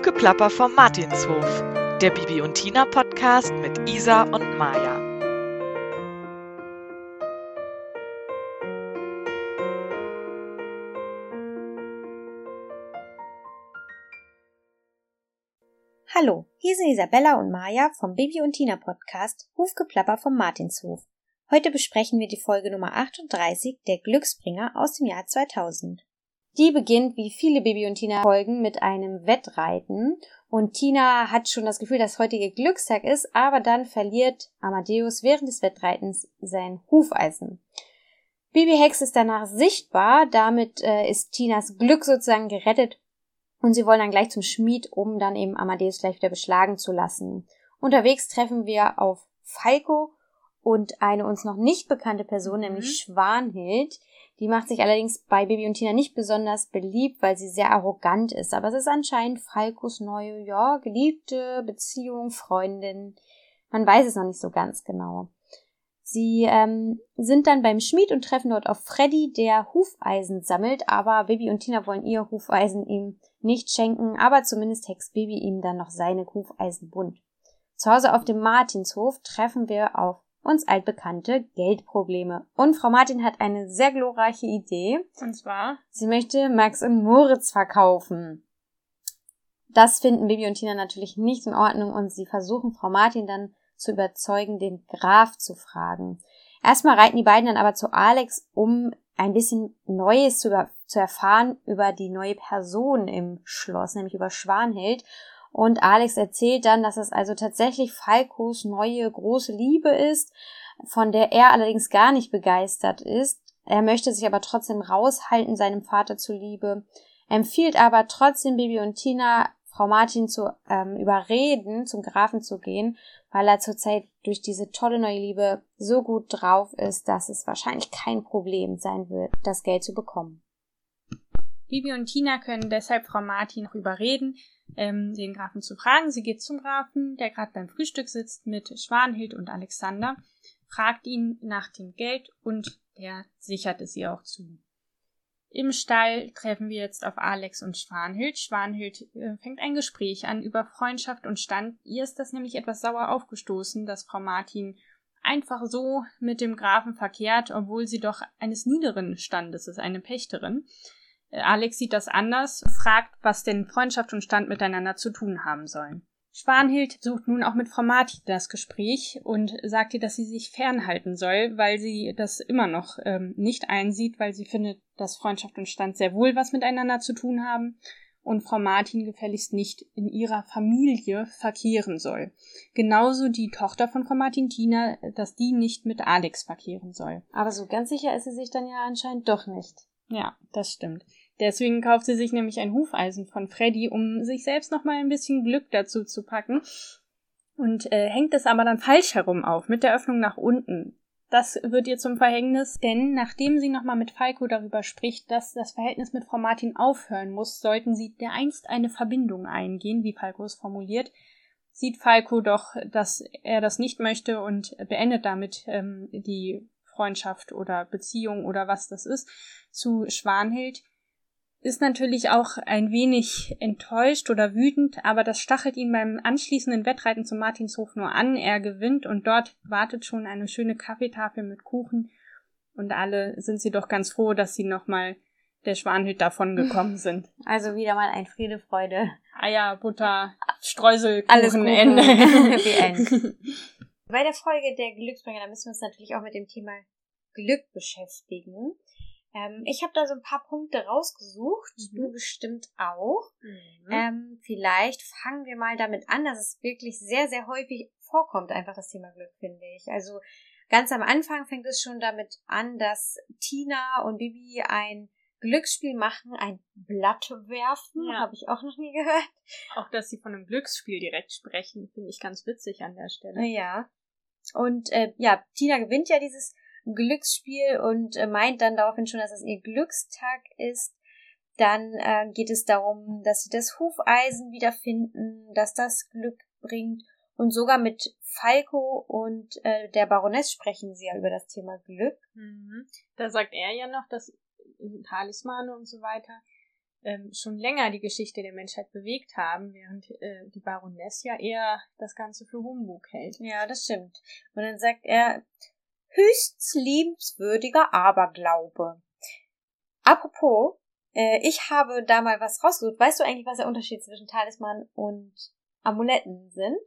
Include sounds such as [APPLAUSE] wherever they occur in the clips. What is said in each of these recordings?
Hufgeplapper vom Martinshof, der Bibi und Tina Podcast mit Isa und Maja. Hallo, hier sind Isabella und Maja vom Bibi und Tina Podcast Hufgeplapper vom Martinshof. Heute besprechen wir die Folge Nummer 38 der Glücksbringer aus dem Jahr 2000. Die beginnt wie viele Baby und Tina Folgen mit einem Wettreiten und Tina hat schon das Gefühl, dass heutige Glückstag ist, aber dann verliert Amadeus während des Wettreitens sein Hufeisen. Bibi Hex ist danach sichtbar, damit äh, ist Tinas Glück sozusagen gerettet und sie wollen dann gleich zum Schmied, um dann eben Amadeus gleich wieder beschlagen zu lassen. Unterwegs treffen wir auf Falco und eine uns noch nicht bekannte Person, mhm. nämlich Schwanhild, die macht sich allerdings bei Baby und Tina nicht besonders beliebt, weil sie sehr arrogant ist. Aber es ist anscheinend Falkos neue, ja, geliebte Beziehung, Freundin. Man weiß es noch nicht so ganz genau. Sie ähm, sind dann beim Schmied und treffen dort auf Freddy, der Hufeisen sammelt, aber Baby und Tina wollen ihr Hufeisen ihm nicht schenken, aber zumindest hext Baby ihm dann noch seine Hufeisen bunt. Zu Hause auf dem Martinshof treffen wir auf uns altbekannte Geldprobleme. Und Frau Martin hat eine sehr glorreiche Idee. Und zwar? Sie möchte Max und Moritz verkaufen. Das finden Bibi und Tina natürlich nicht in Ordnung und sie versuchen Frau Martin dann zu überzeugen, den Graf zu fragen. Erstmal reiten die beiden dann aber zu Alex, um ein bisschen Neues zu, über, zu erfahren über die neue Person im Schloss, nämlich über Schwanhild. Und Alex erzählt dann, dass es also tatsächlich Falkos neue große Liebe ist, von der er allerdings gar nicht begeistert ist. Er möchte sich aber trotzdem raushalten seinem Vater zuliebe, empfiehlt aber trotzdem Bibi und Tina, Frau Martin zu ähm, überreden, zum Grafen zu gehen, weil er zurzeit durch diese tolle neue Liebe so gut drauf ist, dass es wahrscheinlich kein Problem sein wird, das Geld zu bekommen. Bibi und Tina können deshalb Frau Martin noch überreden, ähm, den Grafen zu fragen. Sie geht zum Grafen, der gerade beim Frühstück sitzt mit Schwanhild und Alexander, fragt ihn nach dem Geld und der sichert es ihr auch zu. Im Stall treffen wir jetzt auf Alex und Schwanhild. Schwanhild äh, fängt ein Gespräch an über Freundschaft und Stand. Ihr ist das nämlich etwas sauer aufgestoßen, dass Frau Martin einfach so mit dem Grafen verkehrt, obwohl sie doch eines niederen Standes ist, eine Pächterin. Alex sieht das anders, fragt, was denn Freundschaft und Stand miteinander zu tun haben sollen. Schwanhild sucht nun auch mit Frau Martin das Gespräch und sagt ihr, dass sie sich fernhalten soll, weil sie das immer noch ähm, nicht einsieht, weil sie findet, dass Freundschaft und Stand sehr wohl was miteinander zu tun haben und Frau Martin gefälligst nicht in ihrer Familie verkehren soll. Genauso die Tochter von Frau Martin, Tina, dass die nicht mit Alex verkehren soll. Aber so ganz sicher ist sie sich dann ja anscheinend doch nicht. Ja, das stimmt. Deswegen kauft sie sich nämlich ein Hufeisen von Freddy, um sich selbst noch mal ein bisschen Glück dazu zu packen. Und äh, hängt es aber dann falsch herum auf, mit der Öffnung nach unten. Das wird ihr zum Verhängnis, denn nachdem sie nochmal mit Falco darüber spricht, dass das Verhältnis mit Frau Martin aufhören muss, sollten sie dereinst eine Verbindung eingehen, wie Falco es formuliert, sieht Falco doch, dass er das nicht möchte und beendet damit ähm, die Freundschaft oder Beziehung oder was das ist zu Schwanhild, ist natürlich auch ein wenig enttäuscht oder wütend, aber das stachelt ihn beim anschließenden Wettreiten zum Martinshof nur an. Er gewinnt und dort wartet schon eine schöne Kaffeetafel mit Kuchen und alle sind sie doch ganz froh, dass sie nochmal der Schwanhild davon gekommen [LAUGHS] sind. Also wieder mal ein Friede, Freude. Eier, Butter, Streusel, Alles Ende. [LAUGHS] [LAUGHS] Bei der Folge der Glücksbringer, da müssen wir uns natürlich auch mit dem Thema Glück beschäftigen. Ähm, ich habe da so ein paar Punkte rausgesucht, mhm. du bestimmt auch. Mhm. Ähm, vielleicht fangen wir mal damit an, dass es wirklich sehr, sehr häufig vorkommt, einfach das Thema Glück, finde ich. Also ganz am Anfang fängt es schon damit an, dass Tina und Bibi ein Glücksspiel machen, ein Blatt werfen, ja. habe ich auch noch nie gehört. Auch, dass sie von einem Glücksspiel direkt sprechen, finde ich ganz witzig an der Stelle. Ja. Und äh, ja, Tina gewinnt ja dieses Glücksspiel und äh, meint dann daraufhin schon, dass es ihr Glückstag ist. Dann äh, geht es darum, dass sie das Hufeisen wiederfinden, dass das Glück bringt. Und sogar mit Falco und äh, der Baroness sprechen sie ja über das Thema Glück. Mhm. Da sagt er ja noch, dass Talismane und so weiter ähm, schon länger die Geschichte der Menschheit bewegt haben, während äh, die Baroness ja eher das Ganze für Humbug hält. Ja, das stimmt. Und dann sagt er, höchst liebenswürdiger Aberglaube. Apropos, äh, ich habe da mal was rausgesucht. Weißt du eigentlich, was der Unterschied zwischen Talisman und Amuletten sind?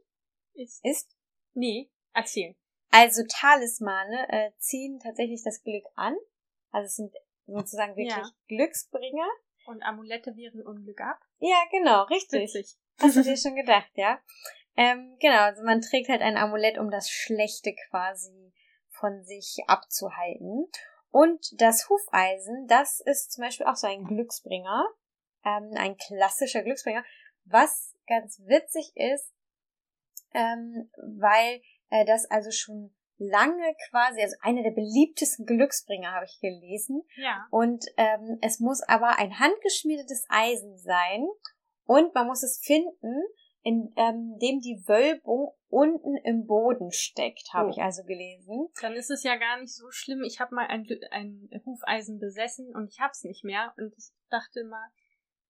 Ist? Ist? Nee, erzähl. Also Talismane äh, ziehen tatsächlich das Glück an. Also es sind sozusagen wirklich ja. Glücksbringer. Und Amulette wehren Unglück ab. Ja, genau, richtig. Witzig. Hast du [LAUGHS] dir schon gedacht, ja? Ähm, genau, also man trägt halt ein Amulett, um das Schlechte quasi von sich abzuhalten. Und das Hufeisen, das ist zum Beispiel auch so ein Glücksbringer, ähm, ein klassischer Glücksbringer, was ganz witzig ist, ähm, weil äh, das also schon lange quasi, also einer der beliebtesten Glücksbringer habe ich gelesen. Ja. Und ähm, es muss aber ein handgeschmiedetes Eisen sein und man muss es finden, in ähm, dem die Wölbung unten im Boden steckt, habe oh. ich also gelesen. Dann ist es ja gar nicht so schlimm. Ich habe mal ein, ein Hufeisen besessen und ich habe es nicht mehr und ich dachte mal,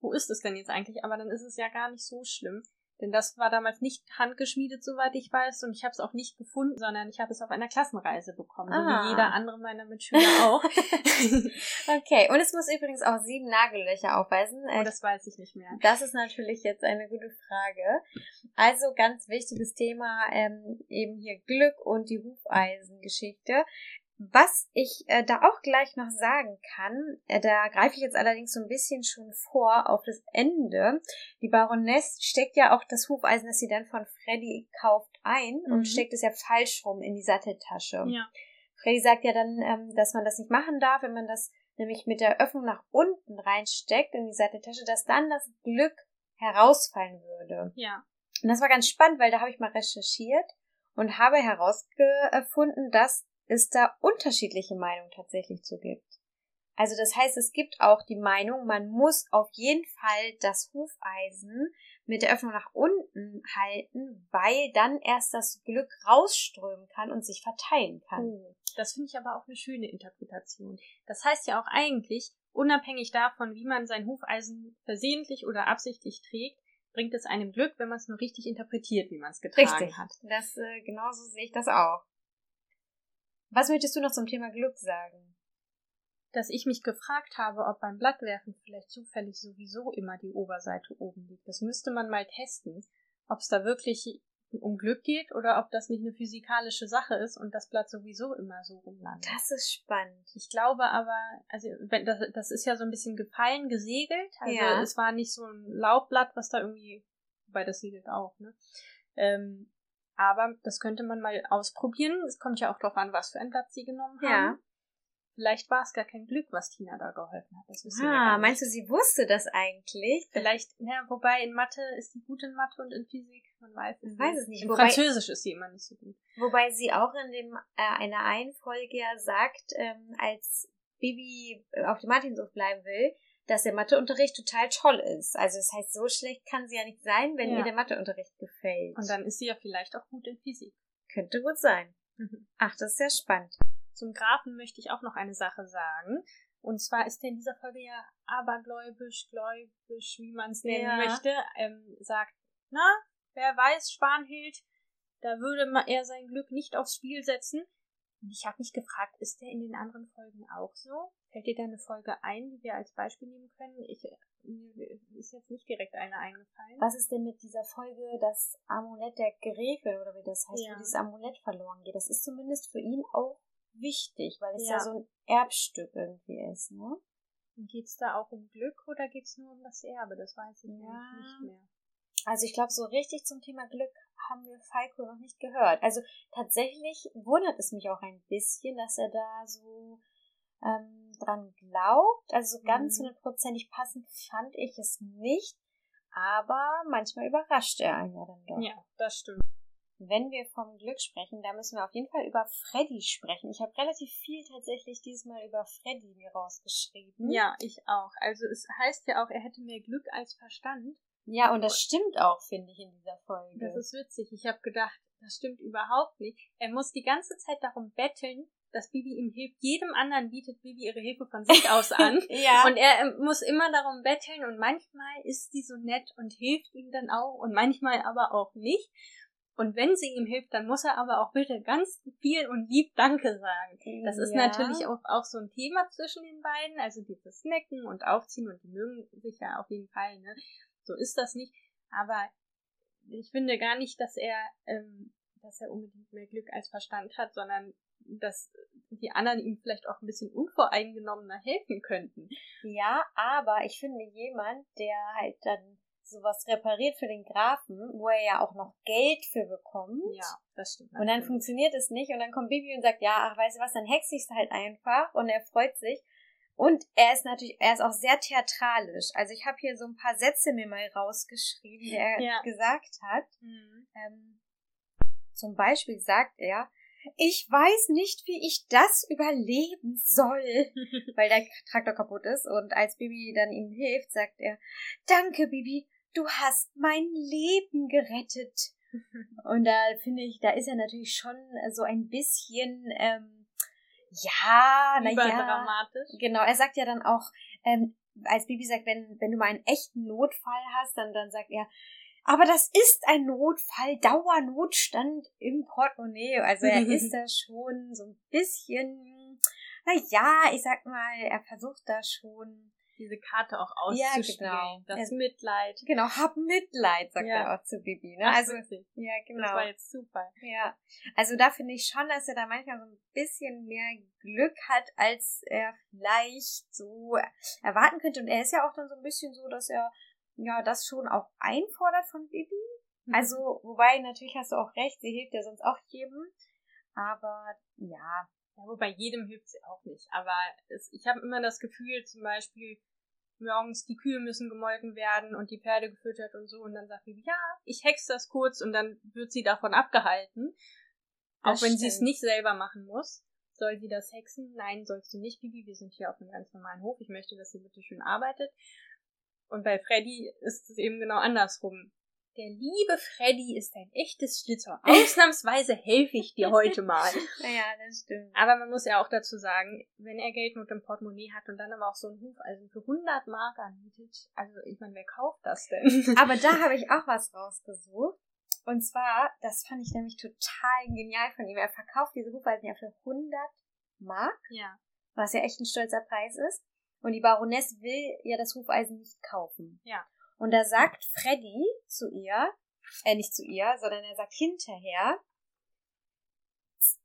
wo ist es denn jetzt eigentlich? Aber dann ist es ja gar nicht so schlimm. Denn das war damals nicht handgeschmiedet, soweit ich weiß, und ich habe es auch nicht gefunden, sondern ich habe es auf einer Klassenreise bekommen, ah. so wie jeder andere meiner Mitschüler auch. [LAUGHS] [LAUGHS] okay, und es muss übrigens auch sieben Nagellöcher aufweisen. Oh, das weiß ich nicht mehr. Das ist natürlich jetzt eine gute Frage. Also ganz wichtiges Thema, ähm, eben hier Glück und die Hufeisengeschichte. Was ich äh, da auch gleich noch sagen kann, äh, da greife ich jetzt allerdings so ein bisschen schon vor auf das Ende. Die Baroness steckt ja auch das Hufeisen, das sie dann von Freddy kauft, ein mhm. und steckt es ja falsch rum in die Satteltasche. Ja. Freddy sagt ja dann, ähm, dass man das nicht machen darf, wenn man das nämlich mit der Öffnung nach unten reinsteckt in die Satteltasche, dass dann das Glück herausfallen würde. Ja. Und das war ganz spannend, weil da habe ich mal recherchiert und habe herausgefunden, dass es da unterschiedliche Meinungen tatsächlich zu gibt. Also das heißt, es gibt auch die Meinung, man muss auf jeden Fall das Hufeisen mit der Öffnung nach unten halten, weil dann erst das Glück rausströmen kann und sich verteilen kann. Oh, das finde ich aber auch eine schöne Interpretation. Das heißt ja auch eigentlich, unabhängig davon, wie man sein Hufeisen versehentlich oder absichtlich trägt, bringt es einem Glück, wenn man es nur richtig interpretiert, wie man es getragen richtig. hat. Das äh, genauso sehe ich das auch. Was möchtest du noch zum Thema Glück sagen? Dass ich mich gefragt habe, ob beim Blattwerfen vielleicht zufällig sowieso immer die Oberseite oben liegt. Das müsste man mal testen, ob es da wirklich um Glück geht oder ob das nicht eine physikalische Sache ist und das Blatt sowieso immer so rumlandet. Das ist spannend. Ich glaube aber, also wenn das, das ist ja so ein bisschen gefallen, gesegelt. Also ja. es war nicht so ein Laubblatt, was da irgendwie, wobei das segelt auch, ne? Ähm, aber das könnte man mal ausprobieren. Es kommt ja auch darauf an, was für ein Blatt sie genommen haben. Ja. Vielleicht war es gar kein Glück, was Tina da geholfen hat. Das wissen ah, meinst du, sie wusste das eigentlich? Vielleicht, ja, wobei in Mathe ist sie gut in Mathe und in Physik. Man weiß es, weiß es nicht. In wobei, Französisch ist sie immer nicht so gut. Wobei sie auch in dem äh, einer einen Folge ja sagt, ähm, als Bibi auf dem Martinshof bleiben will, dass der Matheunterricht total toll ist. Also das heißt, so schlecht kann sie ja nicht sein, wenn ja. ihr der Matheunterricht gefällt. Und dann ist sie ja vielleicht auch gut in Physik. Könnte gut sein. Mhm. Ach, das ist sehr spannend. Zum Grafen möchte ich auch noch eine Sache sagen. Und zwar ist er in dieser Folge ja abergläubisch, gläubisch, wie man es nennen ja. möchte, ähm, sagt, na, wer weiß, Spanhild, da würde er sein Glück nicht aufs Spiel setzen. Und ich habe mich gefragt, ist der in den anderen Folgen auch so? Fällt dir da eine Folge ein, die wir als Beispiel nehmen können? Ich, mir ist jetzt nicht direkt eine eingefallen. Was ist denn mit dieser Folge, das Amulett der Gräfin oder wie das heißt, ja. wo dieses Amulett verloren geht? Das ist zumindest für ihn auch wichtig, weil es ja, ja so ein Erbstück irgendwie ist, ne? Geht es da auch um Glück oder geht es nur um das Erbe? Das weiß ich ja. nicht mehr. Also ich glaube, so richtig zum Thema Glück haben wir Falco noch nicht gehört. Also tatsächlich wundert es mich auch ein bisschen, dass er da so ähm, dran glaubt. Also ganz mhm. hundertprozentig passend fand ich es nicht, aber manchmal überrascht er einen ja dann doch. Ja, das stimmt. Wenn wir vom Glück sprechen, da müssen wir auf jeden Fall über Freddy sprechen. Ich habe relativ viel tatsächlich diesmal über Freddy mir rausgeschrieben. Ja, ich auch. Also es heißt ja auch, er hätte mehr Glück als Verstand. Ja, und das stimmt auch, finde ich, in dieser Folge. Das ist witzig. Ich habe gedacht, das stimmt überhaupt nicht. Er muss die ganze Zeit darum betteln, dass Bibi ihm hilft. Jedem anderen bietet Bibi ihre Hilfe von sich aus [LAUGHS] an. ja. Und er ähm, muss immer darum betteln und manchmal ist sie so nett und hilft ihm dann auch und manchmal aber auch nicht. Und wenn sie ihm hilft, dann muss er aber auch bitte ganz viel und lieb Danke sagen. Das ist Ja. natürlich auch, auch so ein Thema zwischen den beiden, also dieses Snacken und Aufziehen und die mögen sich ja auf jeden Fall, ne? So ist das nicht. Aber ich finde gar nicht, dass er, ähm, dass er unbedingt mehr Glück als Verstand hat, sondern dass die anderen ihm vielleicht auch ein bisschen unvoreingenommener helfen könnten. Ja, aber ich finde jemand, der halt dann sowas repariert für den Grafen, wo er ja auch noch Geld für bekommt. Ja, das stimmt. Und dann natürlich. funktioniert es nicht und dann kommt Bibi und sagt, ja, ach, weißt du was, dann hexe ich es halt einfach und er freut sich. Und er ist natürlich, er ist auch sehr theatralisch. Also ich habe hier so ein paar Sätze mir mal rausgeschrieben, die er Ja. gesagt hat. Mhm. Ähm, zum Beispiel sagt er, ich weiß nicht, wie ich das überleben soll, [LAUGHS] weil der Traktor kaputt ist. Und als Bibi dann ihm hilft, sagt er, danke, Bibi, du hast mein Leben gerettet. [LAUGHS] Und da finde ich, da ist er natürlich schon so ein bisschen, ähm, ja, na ja, Überdramatisch. Genau, er sagt ja dann auch, ähm, als Bibi sagt, wenn, wenn du mal einen echten Notfall hast, dann, dann sagt er, aber das ist ein Notfall, Dauernotstand im Portemonnaie. Also er [LAUGHS] ist da schon so ein bisschen, na ja, ich sag mal, er versucht da schon, Diese Karte auch Ja, auszuspielen. genau. Das Er- Mitleid. genau, hab Mitleid, sagt Ja. er auch zu Bibi. Ne? Ach, Also, wirklich. ja, genau. Das war jetzt super. Ja, also da finde ich schon, dass er da manchmal so ein bisschen mehr Glück hat, als er vielleicht so erwarten könnte. Und er ist ja auch dann so ein bisschen so, dass er ja das schon auch einfordert von Bibi. Mhm. Also, wobei natürlich hast du auch recht, sie hilft ja sonst auch jedem. Aber ja, Ja, wobei jedem hilft sie auch nicht. Aber es, ich habe immer das Gefühl, zum Beispiel, morgens die Kühe müssen gemolken werden und die Pferde gefüttert und so. Und dann sagt sie, ja, ich hex das kurz und dann wird sie davon abgehalten. Das auch wenn sie es nicht selber machen muss. Soll sie das hexen? Nein, sollst du nicht, Bibi. Wir sind hier auf einem ganz normalen Hof. Ich möchte, dass sie bitte schön arbeitet. Und bei Freddy ist es eben genau andersrum. Der liebe Freddy ist ein echtes Schlitzer. [LAUGHS] Ausnahmsweise helfe ich dir heute mal. [LAUGHS] naja, das stimmt. Aber man muss ja auch dazu sagen, wenn er Geldnot im Portemonnaie hat und dann aber auch so ein Hufeisen für 100 Mark anbietet, also ich meine, wer kauft das denn? [LAUGHS] Aber da habe ich auch was rausgesucht. Und zwar, das fand ich nämlich total genial von ihm. Er verkauft diese Hufeisen ja für 100 Mark. ja. was ja echt ein stolzer Preis ist. Und die Baroness will ja das Hufeisen nicht kaufen. Ja. Und da sagt Freddy zu ihr, äh, nicht zu ihr, sondern er sagt hinterher,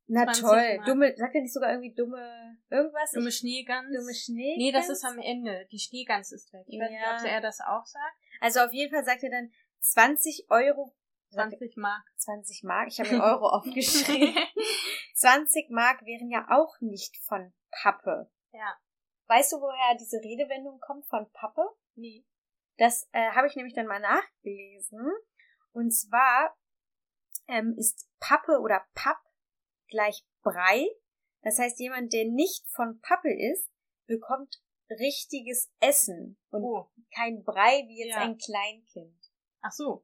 na 20 toll, Mark. dumme, sagt er nicht sogar irgendwie dumme, irgendwas? Dumme Schneegans. dumme Schnee? Nee, das ist am Ende. Die Schneegans ist weg. Ich weiß nicht, Ja. ob er das auch sagt. Also auf jeden Fall sagt er dann 20 Euro, sagt er 20 Mark. 20 Mark, ich habe mir [LAUGHS] Euro aufgeschrieben. [LAUGHS] 20 Mark wären ja auch nicht von Pappe. ja. Weißt du, woher diese Redewendung kommt von Pappe? Nee. Das äh, habe ich nämlich dann mal nachgelesen. Und zwar ähm, ist Pappe oder Papp gleich Brei. Das heißt, jemand, der nicht von Pappe ist, bekommt richtiges Essen und Oh. kein Brei wie jetzt Ja. ein Kleinkind. Ach so.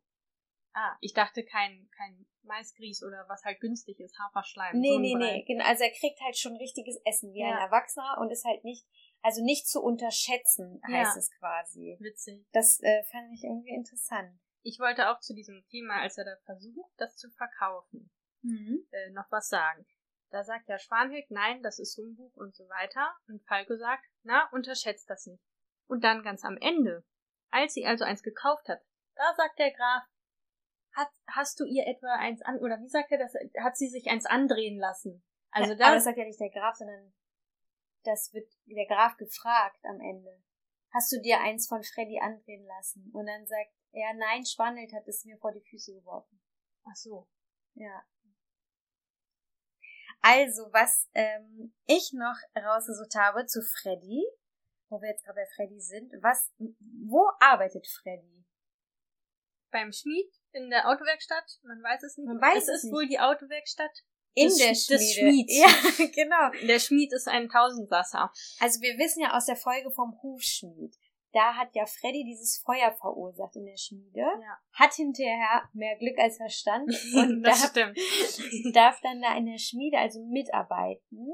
Ah, ich dachte kein, kein Maisgrieß oder was halt günstig ist, Haferschleim. Nee, so ein nee, Brei. nee. Genau, also er kriegt halt schon richtiges Essen wie ein Ja. Erwachsener und ist halt nicht, also nicht zu unterschätzen, heißt Ja. es quasi. Witzig. Das äh, fand ich irgendwie interessant. Ich wollte auch zu diesem Thema, als er da versucht, das zu verkaufen, äh, noch was sagen. Da sagt der Schwanhild, nein, das ist Humbug und so weiter. Und Falco sagt, na, unterschätzt das nicht. Und dann ganz am Ende, als sie also eins gekauft hat, da sagt der Graf, hat, hast du ihr etwa eins an, oder wie sagt er das, hat sie sich eins andrehen lassen? Also Ja, Aber das sagt ja nicht der Graf, sondern das wird der Graf gefragt am Ende. Hast du dir eins von Freddy andrehen lassen? Und dann sagt er, nein, Schwandelt hat es mir vor die Füße geworfen. ach so, Ja. Also, was ähm, ich noch rausgesucht habe zu Freddy, wo wir jetzt gerade bei Freddy sind, was, wo arbeitet Freddy? beim Schmied in der Autowerkstatt, man weiß es nicht. Man weiß es es ist nicht. wohl die Autowerkstatt. In Des- der des Schmiede. Schmieds. Ja, [LAUGHS] genau. Der Schmied ist ein Tausendsasser. Also wir wissen ja aus der Folge vom Hufschmied, da hat ja Freddy dieses Feuer verursacht in der Schmiede, Ja. hat hinterher mehr Glück als Verstand [LAUGHS] und das darf, stimmt. [LAUGHS] darf dann da in der Schmiede also mitarbeiten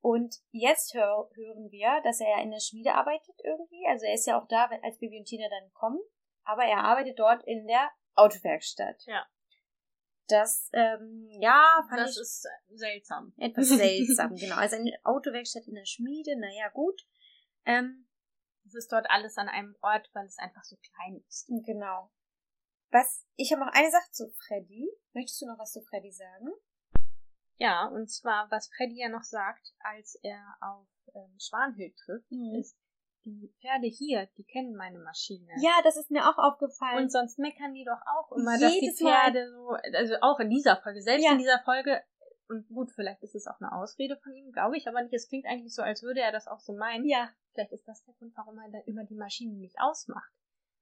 Und jetzt hör, hören wir, dass er ja in der Schmiede arbeitet irgendwie. Also er ist ja auch da, als Bibi und Tina dann kommen. Aber er arbeitet dort in der Autowerkstatt. Ja. Das, ähm, ja, fand das ich ist seltsam. etwas seltsam, [LAUGHS] genau. Also eine Autowerkstatt in der Schmiede, naja, gut. Ähm, Es ist dort alles an einem Ort, weil es einfach so klein ist. genau. Was, ich habe noch eine Sache zu Freddy. Möchtest du noch was zu Freddy sagen? Ja, und zwar, was Freddy ja noch sagt, als er auf ähm, Schwanhild trifft, Mhm. ist, die Pferde hier, die kennen meine Maschine. Ja, das ist mir auch aufgefallen. Und sonst meckern die doch auch immer, dass die Jedes Mal. Pferde so, also auch in dieser Folge, selbst Ja. in dieser Folge, und gut, vielleicht ist es auch eine Ausrede von ihm, glaube ich, aber nicht. Es klingt eigentlich so, als würde er das auch so meinen. ja, Vielleicht ist das der Grund, warum er da immer die Maschinen nicht ausmacht.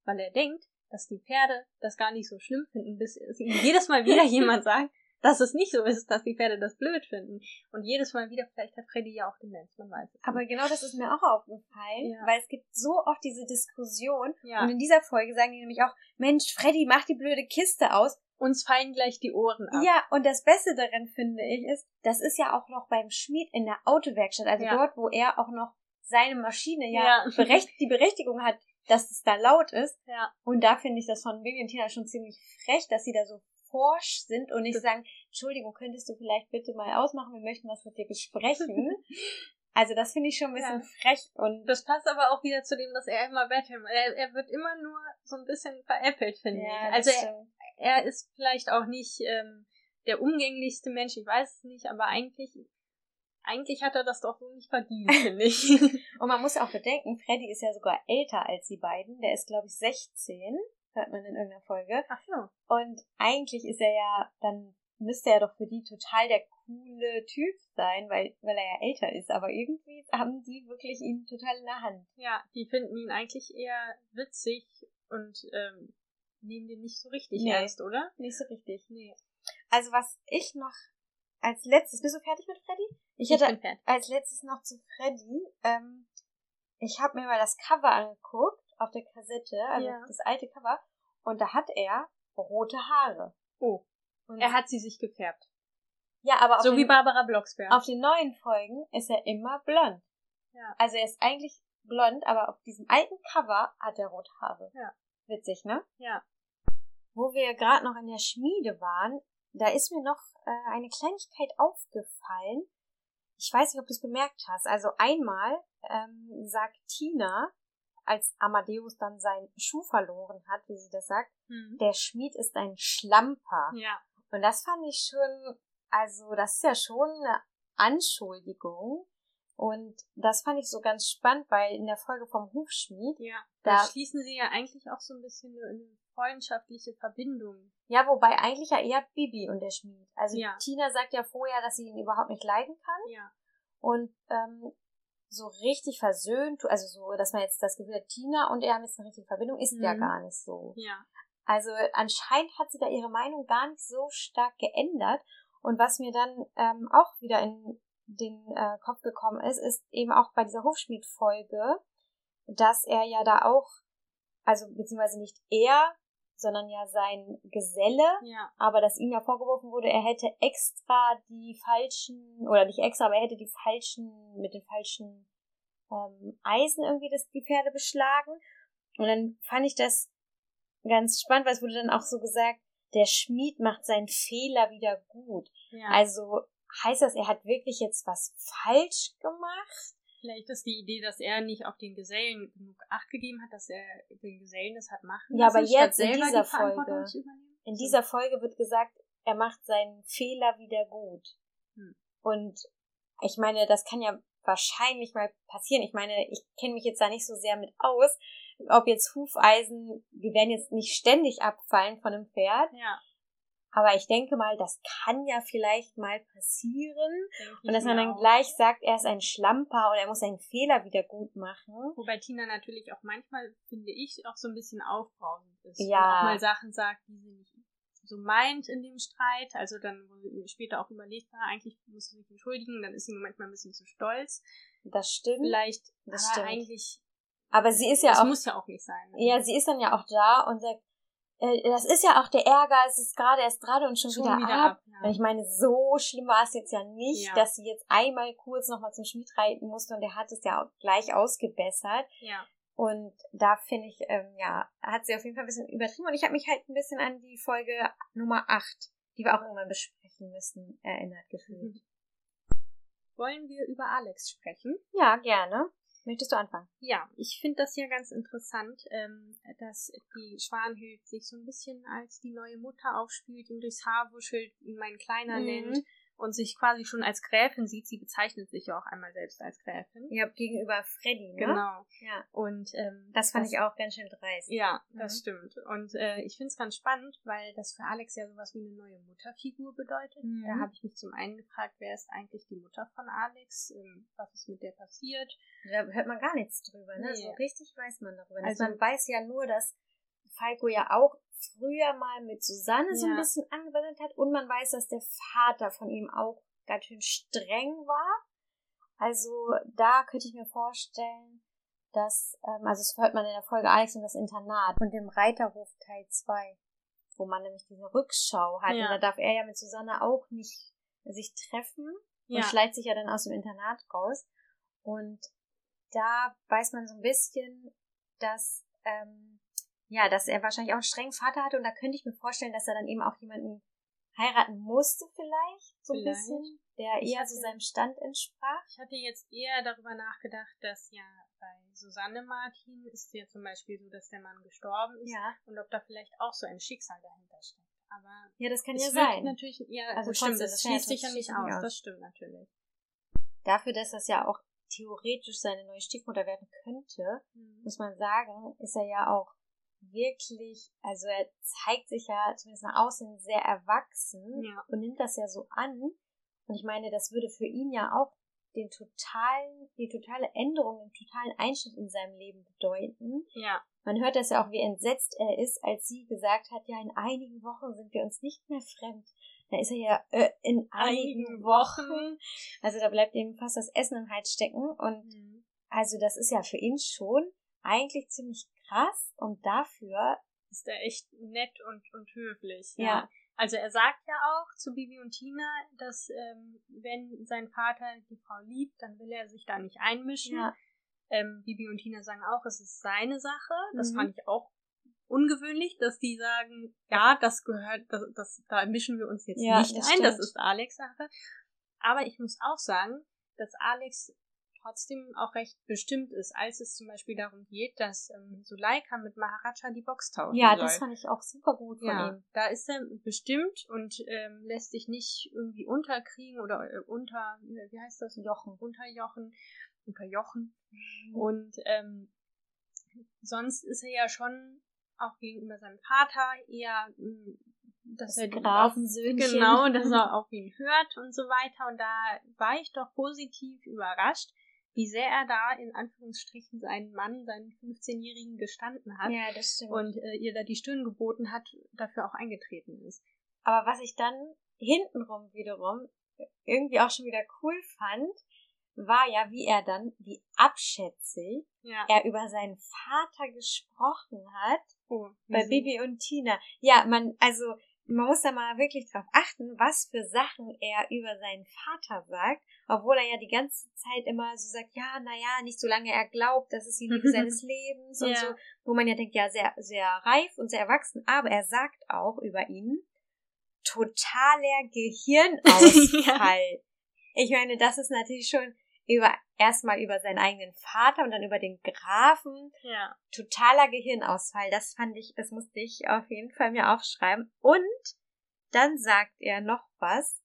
Weil er denkt, dass die Pferde das gar nicht so schlimm finden, bis es [LAUGHS] ihm jedes Mal wieder jemand sagt, dass es nicht so ist, dass die Pferde das blöd finden. Und jedes Mal wieder, vielleicht hat Freddy ja auch Demenz, man weiß es aber nicht. genau das ist mir auch aufgefallen, Ja. weil es gibt so oft diese Diskussion. Ja. Und in dieser Folge sagen die nämlich auch, Mensch, Freddy, mach die blöde Kiste aus. Uns fallen gleich die Ohren ab. Ja, und das Beste daran finde ich ist, das ist ja auch noch beim Schmied in der Autowerkstatt, also Ja. dort, wo er auch noch seine Maschine ja. [LAUGHS] Berecht, die Berechtigung hat, dass es da laut ist. Ja. Und da finde ich das von und Tina schon ziemlich frech, dass sie da so forsch sind und nicht sagen, Entschuldigung, könntest du vielleicht bitte mal ausmachen, wir möchten was mit dir besprechen. [LAUGHS] also das finde ich schon ein bisschen Ja. frech und Das passt aber auch wieder zu dem, dass er immer Batman, er, er wird immer nur so ein bisschen veräppelt, finde ich. ja, Also das er, er ist vielleicht auch nicht ähm, der umgänglichste Mensch, ich weiß es nicht, aber eigentlich, eigentlich hat er das doch so nicht verdient, [LAUGHS] finde ich. Und man muss ja auch bedenken, Freddy ist ja sogar älter als die beiden. Der ist, glaube ich, 16, hört man in irgendeiner Folge. Ach so. Und eigentlich ist er ja, dann müsste er doch für die total der coole Typ sein, weil, weil er ja älter ist. Aber irgendwie haben die wirklich ihn total in der Hand. Ja, die finden ihn eigentlich eher witzig und ähm, nehmen den nicht so richtig Nee. ernst, oder? Nicht so richtig. Nee. Also was ich noch als letztes, bist du fertig mit Freddy? Ich Ich hätte als letztes noch zu Freddy, ähm, ich habe mir mal das Cover angeguckt auf der Kassette, also Ja. das alte Cover, und da hat er rote Haare. Oh, Und er hat sie sich gefärbt. ja, aber auf, so den, wie Barbara Blocksberg. auf den neuen Folgen ist er immer blond. Ja. Also er ist eigentlich blond, aber auf diesem alten Cover hat er rote Haare. Ja. Witzig, ne? Ja. Wo wir gerade noch in der Schmiede waren, da ist mir noch äh, eine Kleinigkeit aufgefallen. Ich weiß nicht, ob du es bemerkt hast. Also einmal ähm, sagt Tina, als Amadeus dann seinen Schuh verloren hat, wie sie das sagt, Hm. der Schmied ist ein Schlamper. Ja. Und das fand ich schon, also das ist ja schon eine Anschuldigung. Und das fand ich so ganz spannend, weil in der Folge vom Hufschmied, Ja. Da- Da schließen sie ja eigentlich auch so ein bisschen eine, eine freundschaftliche Verbindung. ja, wobei eigentlich ja eher Bibi und der Schmied. Also Ja. Tina sagt ja vorher, dass sie ihn überhaupt nicht leiden kann. Ja. Und ähm, so richtig versöhnt, also so, dass man jetzt das Gefühl hat, Tina und er haben jetzt eine richtige Verbindung, ist ja Mhm. gar nicht so. Ja. Also anscheinend hat sie da ihre Meinung gar nicht so stark geändert. Und was mir dann ähm, auch wieder in den äh, Kopf gekommen ist, ist eben auch bei dieser Hofschmied-Folge, dass er ja da auch, also beziehungsweise nicht er, sondern ja sein Geselle, Ja. aber dass ihm ja vorgeworfen wurde, er hätte extra die falschen, oder nicht extra, aber er hätte die falschen, mit den falschen ähm, Eisen irgendwie das, die Pferde beschlagen. Und dann fand ich das ganz spannend, weil es wurde dann auch so gesagt, der Schmied macht seinen Fehler wieder gut. ja. Also heißt das, er hat wirklich jetzt was falsch gemacht? Vielleicht ist die Idee, dass er nicht auf den Gesellen genug Acht gegeben hat, dass er den Gesellen das hat machen Ja, aber lassen, jetzt in dieser die Folge. In dieser Folge wird gesagt, er macht seinen Fehler wieder gut. Hm. Und ich meine, das kann ja wahrscheinlich mal passieren. Ich meine, ich kenne mich jetzt da nicht so sehr mit aus, ob jetzt Hufeisen, die werden jetzt nicht ständig abfallen von einem Pferd, Ja. Aber ich denke mal, das kann ja vielleicht mal passieren. denke Und dass man dann auch. gleich sagt, er ist ein Schlamper und er muss seinen Fehler wieder gut machen. Wobei Tina natürlich auch manchmal, finde ich, auch so ein bisschen aufbrausend ist. Ja. Und auch mal Sachen sagt, die sie nicht so meint in dem Streit. Also dann, wo sie später auch überlegt war, eigentlich muss sie sich entschuldigen, dann ist sie manchmal ein bisschen zu stolz. Das stimmt. Vielleicht, Das aber stimmt. eigentlich, Aber sie ist ja das auch muss ja auch nicht sein. Ja, sie ist dann ja auch da und sagt, das ist ja auch der Ärger, es ist gerade erst gerade und schon, Schon wieder, wieder ab. ab, ja. Ich meine, so schlimm war es jetzt ja nicht, Ja. dass sie jetzt einmal kurz nochmal zum Schmied reiten musste und der hat es ja auch gleich ausgebessert. Ja. Und da finde ich, ähm, ja, hat sie auf jeden Fall ein bisschen übertrieben. Und ich habe mich halt ein bisschen an die Folge Nummer 8, die wir auch irgendwann besprechen müssen, erinnert gefühlt. Wollen wir über Alex sprechen? Ja, gerne. Möchtest du anfangen? Ja, ich finde das ja ganz interessant, ähm, dass die Schwanhild sich so ein bisschen als die neue Mutter aufspielt, ihm durchs Haar wuschelt, mein Kleiner Mhm. nennt und sich quasi schon als Gräfin sieht. Sie bezeichnet sich ja auch einmal selbst als Gräfin. Ja, gegenüber Freddy, ne? Genau. Ja. Und ähm, Das fand ich auch ganz schön dreist. Ja, das Mhm. stimmt. Und äh, ich finde es ganz spannend, weil das für Alex ja sowas wie eine neue Mutterfigur bedeutet. Mhm. Da habe ich mich zum einen gefragt, wer ist eigentlich die Mutter von Alex? Ähm, was ist mit der passiert? Da hört man gar nichts drüber, ne? Nee. So richtig weiß man darüber nicht. Also- man weiß ja nur, dass Falco ja auch früher mal mit Susanne so ein Ja. bisschen angewendet hat und man weiß, dass der Vater von ihm auch ganz schön streng war. Also da könnte ich mir vorstellen, dass, ähm, also das hört man in der Folge Alex und das Internat und dem Reiterhof Teil 2, wo man nämlich diese Rückschau hat. Ja. Und da darf er ja mit Susanne auch nicht sich treffen Ja, und schleicht sich ja dann aus dem Internat raus. Und da weiß man so ein bisschen, dass, ähm, ja, dass er wahrscheinlich auch einen strengen Vater hatte und da könnte ich mir vorstellen, dass er dann eben auch jemanden heiraten musste vielleicht, so ein Vielleicht. bisschen, der Ich eher hatte- so seinem Stand entsprach. ich hatte jetzt eher darüber nachgedacht, dass ja bei Susanne Martin ist ja zum Beispiel so, dass der Mann gestorben ist Ja, und ob da vielleicht auch so ein Schicksal dahinter steckt. Aber ja, das kann ja sein. natürlich ja, Also gut, stimmt, das das schließt das sich ja nicht aus. aus. Das stimmt natürlich. Dafür, dass das ja auch theoretisch seine neue Stiefmutter werden könnte, muss man sagen, ist er ja auch wirklich, also er zeigt sich ja zumindest nach außen sehr erwachsen Ja. und nimmt das ja so an. Und ich meine, das würde für ihn ja auch den totalen, die totale Änderung, den totalen Einschnitt in seinem Leben bedeuten. Ja, Man hört das ja auch, wie entsetzt er ist, als sie gesagt hat, ja, in einigen Wochen sind wir uns nicht mehr fremd. Da ist er ja äh, in einigen Einigen Wochen. Also da bleibt ihm fast das Essen im Hals stecken. Und Mhm. also das ist ja für ihn schon eigentlich ziemlich krass. Und dafür, ist er echt nett und, und höflich. Ja. Also er sagt ja auch zu Bibi und Tina, dass ähm, wenn sein Vater die Frau liebt, dann will er sich da nicht einmischen. ja, Ähm, Bibi und Tina sagen auch, es ist seine Sache. Das Mhm. fand ich auch ungewöhnlich, dass die sagen, ja, das gehört, das, das, da mischen wir uns jetzt Ja, nicht das ein, das stimmt. ist Alex Sache. Aber ich muss auch sagen, dass Alex trotzdem auch recht bestimmt ist, als es zum Beispiel darum geht, dass ähm, Suleika mit Maharaja die Box tauschen ja, soll. das fand ich auch super gut von Ja, ihm. da ist er bestimmt und ähm, lässt sich nicht irgendwie unterkriegen oder äh, unter, wie wie heißt das? Jochen. Unterjochen. Unterjochen. Und ähm, sonst ist er ja schon auch gegenüber seinem Vater eher, mh, dass Das er Grafensöhnchen. Genau, dass er auf ihn hört und so weiter. Und da war ich doch positiv überrascht, wie sehr er da in Anführungsstrichen seinen Mann, seinen 15-Jährigen gestanden hat Ja, das stimmt. und äh, ihr da die Stirn geboten hat, dafür auch eingetreten ist. Aber was ich dann hintenrum wiederum irgendwie auch schon wieder cool fand, war ja, wie er dann, wie abschätzig Ja. er über seinen Vater gesprochen hat Oh, bei Bibi und Tina. Ja, man, also man muss da mal wirklich drauf achten, was für Sachen er über seinen Vater sagt, obwohl er ja die ganze Zeit immer so sagt, ja, naja, nicht solange er glaubt, das ist die Liebe [LAUGHS] seines Lebens und Ja. so, wo man ja denkt, ja, sehr, sehr reif und sehr erwachsen, aber er sagt auch über ihn, totaler Gehirnausfall. [LAUGHS] Ich meine, das ist natürlich schon über, erstmal über seinen eigenen Vater und dann über den Grafen, Ja. totaler Gehirnausfall. Das fand ich, das musste ich auf jeden Fall mir aufschreiben. Und dann sagt er noch was.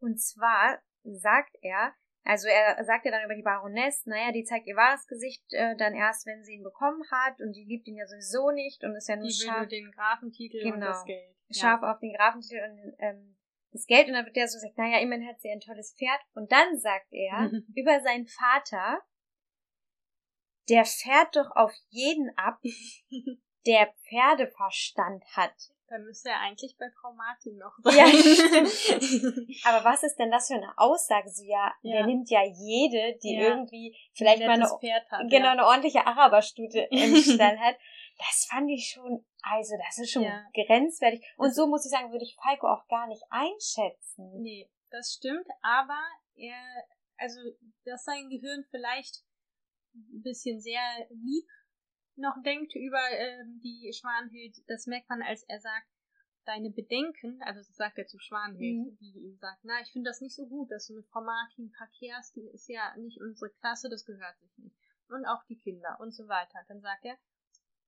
Und zwar sagt er, also er sagt ja dann über die Baroness, naja, die zeigt ihr wahres Gesicht äh, dann erst, wenn sie ihn bekommen hat und die liebt ihn ja sowieso nicht und ist ja Die nur will nur scharf, den Grafentitel und Genau. das Geld. scharf auf den Grafentitel und ähm, das Geld und dann wird der so gesagt, naja, immerhin hat sie ein tolles Pferd und dann sagt er über seinen Vater, der fährt doch auf jeden ab, [LAUGHS] der Pferdeverstand hat. Dann müsste er eigentlich bei Frau Martin noch Ja, sein. [LAUGHS] Aber was ist denn das für eine Aussage? So, ja, Ja. der nimmt ja jede, die Ja. irgendwie vielleicht mal eine, Pferd hat. genau, ja. eine ordentliche Araberstute im [LAUGHS] Stall hat. Das fand ich schon, also das ist schon Ja. grenzwertig. Und so muss ich sagen, würde ich Falco auch gar nicht einschätzen. Nee, das stimmt, aber er, also, dass sein Gehirn vielleicht ein bisschen sehr lieb noch denkt über ähm, die Schwanhild, das merkt man, als er sagt, deine Bedenken, also das sagt er zu Schwanhild, Mhm. die ihm sagt, na, ich finde das nicht so gut, dass du mit Frau Martin verkehrst, die ist ja nicht unsere Klasse, das gehört sich nicht. Und auch die Kinder und so weiter. Dann sagt er,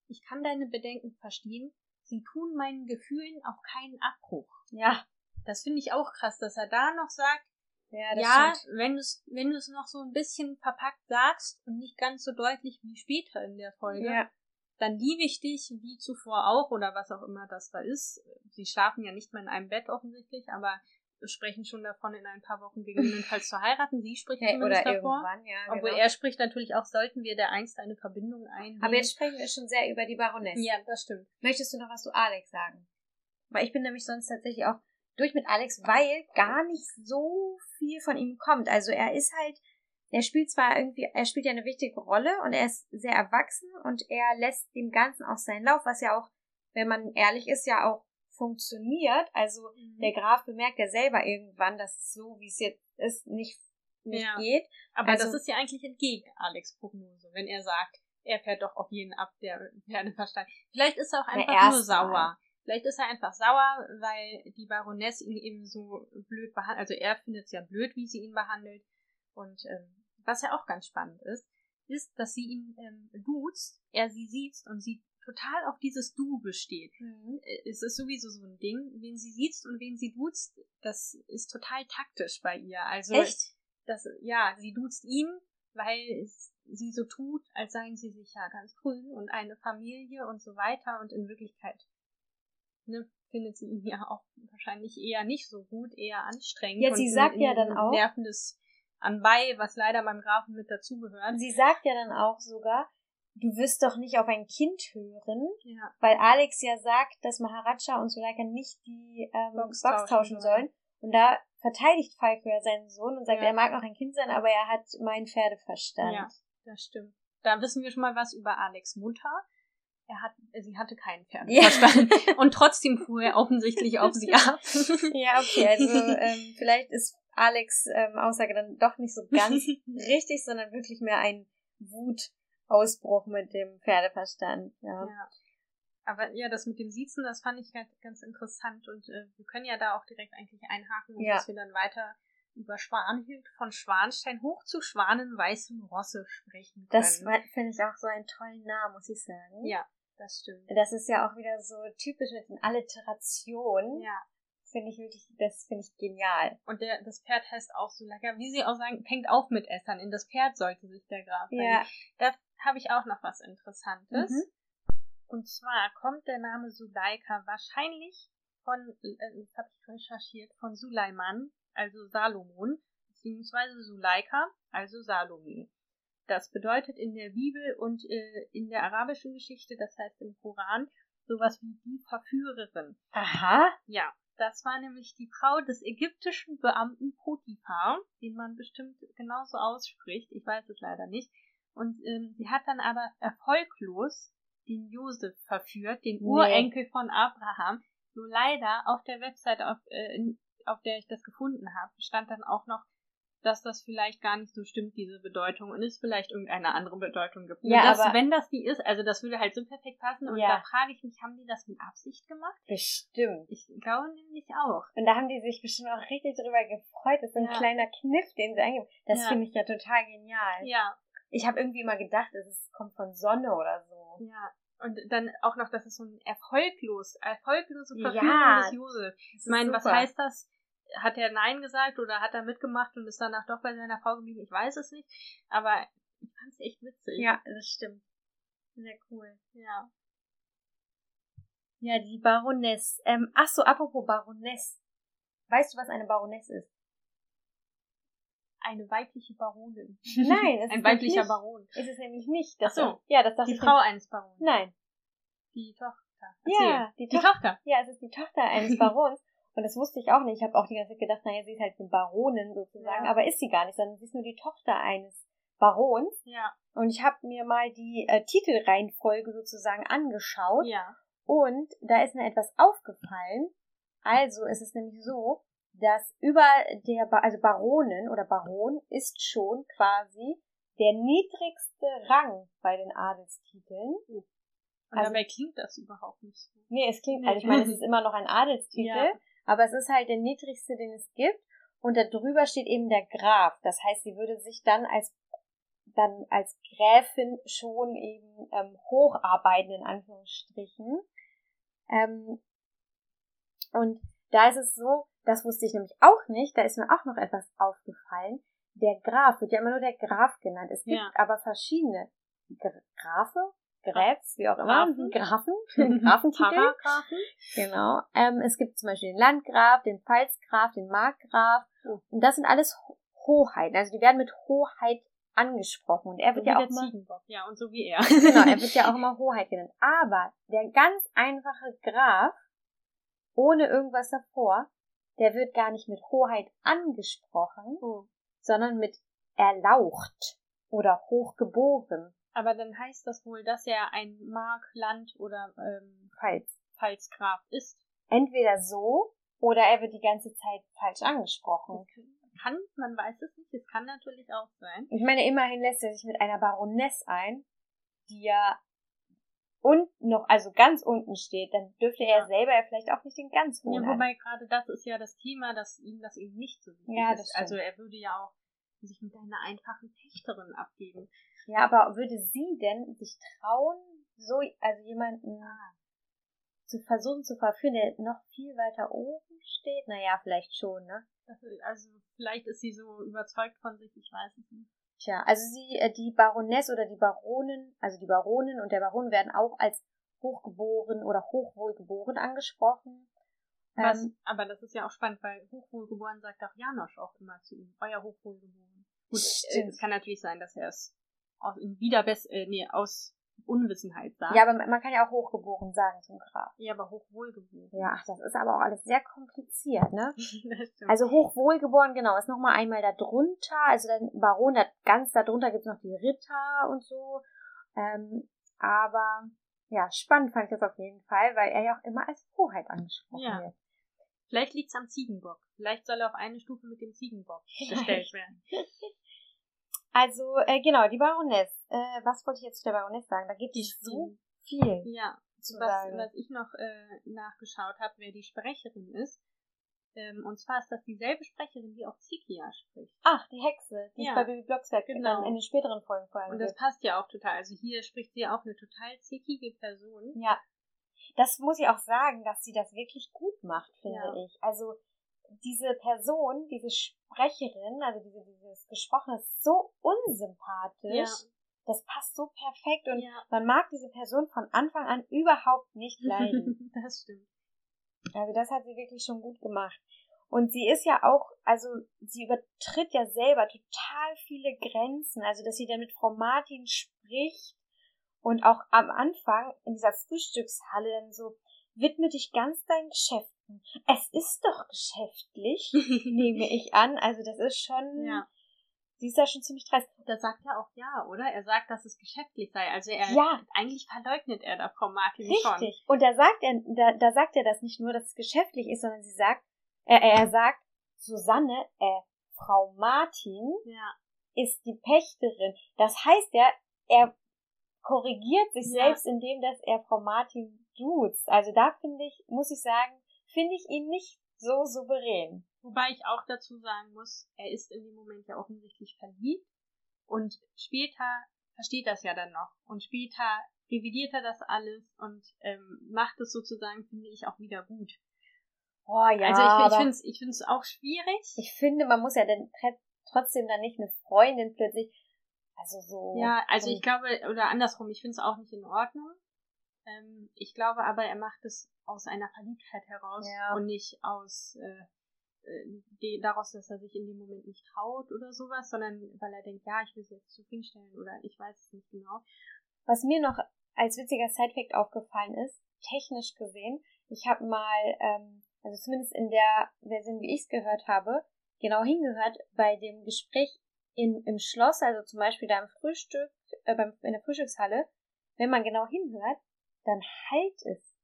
ich kann deine Bedenken verstehen, sie tun meinen Gefühlen auch keinen Abbruch. Ja, Das finde ich auch krass, dass er da noch sagt, ja, das ja, wenn du es wenn du es noch so ein bisschen verpackt sagst und nicht ganz so deutlich wie später in der Folge, Ja. dann liebe ich dich wie zuvor auch oder was auch immer das da ist. Sie schlafen ja nicht mehr in einem Bett offensichtlich, aber sprechen schon davon, in ein paar Wochen gegebenenfalls zu heiraten. Sie spricht Hey, zumindest oder davor. irgendwann, ja. Obwohl genau. er spricht natürlich auch, sollten wir der einst eine Verbindung eingehen. Aber jetzt sprechen wir schon sehr über die Baroness. ja, das stimmt. Möchtest du noch was zu Alex sagen? Weil ich bin nämlich sonst tatsächlich auch durch mit Alex, weil gar nicht so viel von ihm kommt. Also er ist halt, er spielt zwar irgendwie, er spielt ja eine wichtige Rolle und er ist sehr erwachsen und er lässt dem Ganzen auch seinen Lauf, was ja auch, wenn man ehrlich ist, ja auch funktioniert. Also der Graf bemerkt ja selber irgendwann, dass es so, wie es jetzt ist, nicht, nicht Ja. geht. Aber Also- das ist ja eigentlich entgegen Alex Prognose, wenn er sagt, er fährt doch auf jeden ab, der Pferdeverstand. Vielleicht ist er auch einfach nur erst mal. sauer. Vielleicht ist er einfach sauer, weil die Baroness ihn eben so blöd behandelt. Also er findet es ja blöd, wie sie ihn behandelt. Und ähm, was ja auch ganz spannend ist, ist, dass sie ihn ähm, duzt, er sie sieht und sie total auf dieses Du besteht. Äh, Es ist sowieso so ein Ding, wen sie sieht und wen sie duzt, das ist total taktisch bei ihr. Also Echt? das, ja, sie duzt ihn, weil es, sie so tut, als seien sie sich ja ganz grün und eine Familie und so weiter und in Wirklichkeit ne, findet sie ihn ja auch wahrscheinlich eher nicht so gut, eher anstrengend. Ja, sie sagt ja dann auch- Nervendes anbei, was leider beim Grafen mit dazugehört. Sie sagt ja dann auch sogar, du wirst doch nicht auf ein Kind hören, Ja, weil Alex ja sagt, dass Maharaja und Suleika nicht die ähm, Box Box, tauschen sollen. Und da verteidigt Falco ja seinen Sohn und sagt, Ja. er mag noch ein Kind sein, aber er hat meinen Pferdeverstand. ja, das stimmt. Da wissen wir schon mal was über Alex Mutter. Er hat, sie hatte keinen Ja. Pferdeverstand. [LAUGHS] Und trotzdem fuhr er offensichtlich auf sie [LAUGHS] ab. Ja, okay, also ähm, vielleicht ist Alex ähm, Aussage dann doch nicht so [LAUGHS] ganz richtig, sondern wirklich mehr ein Wutausbruch mit dem Pferdeverstand. Ja. Ja. Aber ja, das mit dem Siezen, das fand ich halt ganz interessant und äh, wir können ja da auch direkt eigentlich einhaken, Ja. dass wir dann weiter über Schwanhild von Schwanstein hoch zu Schwanenweißem Rosse sprechen können. Das finde ich auch so einen tollen Namen, muss ich sagen. ja, das stimmt. Das ist ja auch wieder so typisch mit den Alliterationen. Ja. Finde ich wirklich, das finde ich genial. Und der, das Pferd heißt auch so lecker, wie sie auch sagen, fängt auf mit Essern. In das Pferd sollte sich der Graf Ja. Da habe ich auch noch was Interessantes. Mhm. Und zwar kommt der Name Suleika wahrscheinlich von, äh, das habe ich recherchiert, von Suleiman, also Salomon, beziehungsweise Suleika, also Salome. Das bedeutet in der Bibel und äh, in der arabischen Geschichte, das heißt im Koran, sowas wie die Verführerin. Aha. Ja, das war nämlich die Frau des ägyptischen Beamten Potiphar, den man bestimmt genauso ausspricht. Ich weiß es leider nicht. Und ähm, sie hat dann aber erfolglos den Josef verführt, den Nee. Urenkel von Abraham. Nur leider auf der Website, auf, äh, in- auf der ich das gefunden habe, stand dann auch noch, dass das vielleicht gar nicht so stimmt, diese Bedeutung, und es vielleicht irgendeine andere Bedeutung gibt. Ja, das, aber- wenn das die ist, also das würde halt so perfekt passen. Und Ja. da frage ich mich, haben die das mit Absicht gemacht? Bestimmt. Ich glaube nämlich auch. Und da haben die sich bestimmt auch richtig drüber gefreut. Das ist ein Ja. kleiner Kniff, den sie eingeben. Das finde ich ja total genial. Ja, Ich habe irgendwie immer gedacht, es ist- kommt von Sonne oder so. ja. Und dann auch noch, dass es so ein erfolglos, erfolglose Ja. Verführung des Josef. Das Ich ist meine, was heißt das? Hat er Nein gesagt oder hat er mitgemacht und ist danach doch bei seiner Frau geblieben? Ich weiß es nicht. Aber ich fand es echt witzig. Ja, das stimmt. Sehr cool. Ja. Ja, die Baroness. Ähm, ach so, apropos Baroness. Weißt du, was eine Baroness ist? Eine weibliche Baronin. [LAUGHS] Nein, es Ein ist weiblicher nicht, Baron. Ist es nämlich nicht. Das Ach so. Ja, das dachte Die Frau eines Barons. Nein. Die Tochter. Ja, Erzähl. die, die Tochter. Tochter. Ja, es ist die Tochter eines [LAUGHS] Barons. Und das wusste ich auch nicht. Ich habe auch die ganze Zeit gedacht, naja, sie ist halt eine Baronin sozusagen. Ja. Aber ist sie gar nicht, sondern sie ist nur die Tochter eines Barons. Ja. Und ich habe mir mal die äh, Titelreihenfolge sozusagen angeschaut. Ja. Und da ist mir etwas aufgefallen. Also ist es nämlich so, dass über der, ba also Baronin oder Baron ist schon quasi der niedrigste Rang bei den Adelstiteln. Und Also- dabei klingt das überhaupt nicht so. Nee, es klingt, also ich meine, es [LAUGHS] ist immer noch ein Adelstitel, Ja. aber es ist halt der niedrigste, den es gibt. Und da drüber steht eben der Graf. Das heißt, sie würde sich dann als dann als Gräfin schon eben ähm, hocharbeiten, in Anführungsstrichen. Ähm, und da ist es so, das wusste ich nämlich auch nicht, da ist mir auch noch etwas aufgefallen. Der Graf wird ja immer nur der Graf genannt. Es gibt Ja. aber verschiedene Gr- Grafe, Gräfs, wie auch immer, Grafen. Grafen, [LAUGHS] Grafentitel. Genau. Ähm, es gibt zum Beispiel den Landgraf, den Pfalzgraf, den Markgraf. Oh. Und das sind alles Ho- Hoheiten. Also die werden mit Hoheit angesprochen. Und er So wird ja auch immer, Ziegenbock. Ja, und so wie er. [LAUGHS] genau, er wird ja auch [LAUGHS] immer Hoheit genannt. Aber der ganz einfache Graf, ohne irgendwas davor, der wird gar nicht mit Hoheit angesprochen, Oh. sondern mit erlaucht oder hochgeboren. Aber dann heißt das wohl, dass er ein Mark, Land oder ähm, Pfalz. Pfalzgraf ist. Entweder so oder er wird die ganze Zeit falsch angesprochen. Kann, man weiß es nicht. Es kann natürlich auch sein. Ich meine, immerhin lässt er sich mit einer Baroness ein, die ja und noch, also ganz unten steht, dann dürfte er Ja. selber ja vielleicht auch nicht den ganz Ja, hohen. wobei gerade das ist ja das Thema, dass ihm das eben nicht so wichtig Ja, ist. stimmt. Also er würde ja auch sich mit einer einfachen Pächterin abgeben. ja, aber würde sie denn sich trauen, so, also jemanden zu versuchen zu verführen, der noch viel weiter oben steht? Naja, vielleicht schon, ne? Also vielleicht ist sie so überzeugt von sich, ich weiß es nicht. Tja, also sie, äh, die Baroness oder die Baronin, also die Baronin und der Baron werden auch als hochgeboren oder hochwohlgeboren angesprochen. Was, Ähm, aber das ist ja auch spannend, weil Hochwohlgeboren sagt auch Janosch auch immer zu ihm. Euer Hochwohlgeboren. Gut, äh, es kann natürlich sein, dass er es aus, wieder bess äh, nee, aus Unwissenheit sagt. ja, aber man kann ja auch hochgeboren sagen zum Graf. ja, aber hochwohlgeboren. Ja, ach, das ist aber auch alles sehr kompliziert, ne? [LAUGHS] Also hochwohlgeboren, genau, ist nochmal einmal da drunter, also dann Baron, da, ganz da drunter gibt's noch die Ritter und so. Ähm, aber ja, spannend fand ich das auf jeden Fall, weil er ja auch immer als Hoheit angesprochen Ja. wird. Vielleicht liegt's am Ziegenbock. Vielleicht soll er auf eine Stufe mit dem Ziegenbock [LAUGHS] gestellt werden. [LAUGHS] Also, äh, genau, die Baroness. Äh, was wollte ich jetzt zu der Baroness sagen? Da gibt es so viel Ja, zu was, sagen. was ich noch äh, nachgeschaut habe, wer die Sprecherin ist. Ähm, und zwar ist das dieselbe Sprecherin, die auch Zikia spricht. Ach, die Hexe, die Ja. bei Baby Blocksberg Genau. in den späteren Folgen vor allem Und das gibt. passt ja auch total. Also hier spricht sie auch eine total zickige Person. Ja. Das muss ich auch sagen, dass sie das wirklich gut macht, finde Ja. ich. Also diese Person, diese Sprecherin, also diese, dieses Gesprochene ist so unsympathisch. Ja. Das passt so perfekt und Ja. man mag diese Person von Anfang an überhaupt nicht leiden. [LAUGHS] das stimmt. Also das hat sie wirklich schon gut gemacht. Und sie ist ja auch, also sie übertritt ja selber total viele Grenzen. Also dass sie dann mit Frau Martin spricht und auch am Anfang in dieser Frühstückshalle dann so, widme dich ganz deinen Geschäften. Es ist doch geschäftlich, [LAUGHS] nehme ich an. Also das ist schon, ja. sie ist ja schon ziemlich dreist. Da sagt er auch ja, oder? Er sagt, dass es geschäftlich sei. Also er Ja. eigentlich verleugnet er da Frau Martin schon. Richtig. Und da sagt er, da, da sagt er das nicht nur, dass es geschäftlich ist, sondern sie sagt, äh, er sagt, Susanne, äh, Frau Martin Ja. ist die Pächterin. Das heißt ja, er korrigiert sich Ja. selbst, indem dass er Frau Martin duzt. Also da finde ich, muss ich sagen, finde ich ihn nicht so souverän. Wobei ich auch dazu sagen muss, er ist in dem Moment ja offensichtlich verliebt und später versteht das ja dann noch und später revidiert er das alles und ähm, macht es sozusagen, finde ich, auch wieder gut. Oh ja, also ich, ich finde es ich find's auch schwierig. ich finde, man muss ja dann trotzdem dann nicht eine Freundin plötzlich, also so. ja, also ich glaube, oder andersrum, ich finde es auch nicht in Ordnung. Ähm, ich glaube aber, er macht es aus einer Verliebtheit heraus Ja. und nicht aus äh, äh, die, daraus, dass er sich in dem Moment nicht traut oder sowas, sondern weil er denkt, ja, ich will sie jetzt zufriedenstellen oder ich weiß es nicht genau. Was mir noch als witziger Sidefact aufgefallen ist, technisch gesehen, ich habe mal, ähm, also zumindest in der Version, wie ich es gehört habe, genau hingehört bei dem Gespräch in, im Schloss, also zum Beispiel da im Frühstück, äh, beim, in der Frühstückshalle, wenn man genau hinhört, dann halt es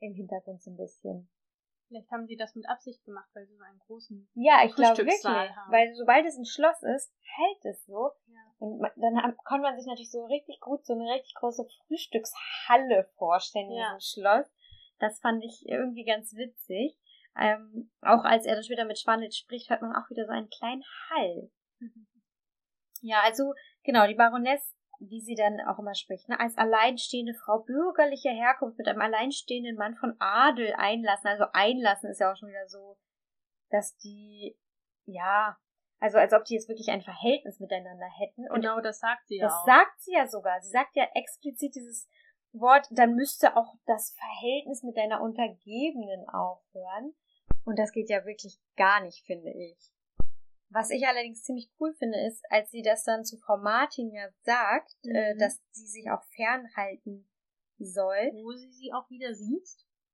im Hintergrund so ein bisschen. Vielleicht haben sie das mit Absicht gemacht, weil sie so einen großen Ja, ich glaube wirklich, haben. weil sobald es ein Schloss ist, hält es so. Ja. Und dann kann man sich natürlich so richtig gut so eine richtig große Frühstückshalle vorstellen in Ja. diesem Schloss. Das fand ich irgendwie ganz witzig. Ähm, auch als er dann später mit Schwanitz spricht, hört man auch wieder so einen kleinen Hall. [LAUGHS] Ja, also genau, die Baroness, wie sie dann auch immer spricht, ne, als alleinstehende Frau bürgerlicher Herkunft mit einem alleinstehenden Mann von Adel einlassen. Also einlassen ist ja auch schon wieder so, dass die, ja, also als ob die jetzt wirklich ein Verhältnis miteinander hätten. Und genau, das sagt sie ja das auch. sagt sie ja sogar. Sie sagt ja explizit dieses Wort, dann müsste auch das Verhältnis mit deiner Untergebenen aufhören. Und das geht ja wirklich gar nicht, finde ich. Was ich allerdings ziemlich cool finde, ist, als sie das dann zu Frau Martin ja sagt, Mhm. äh, dass sie sich auch fernhalten soll. Wo sie sie auch wieder sieht,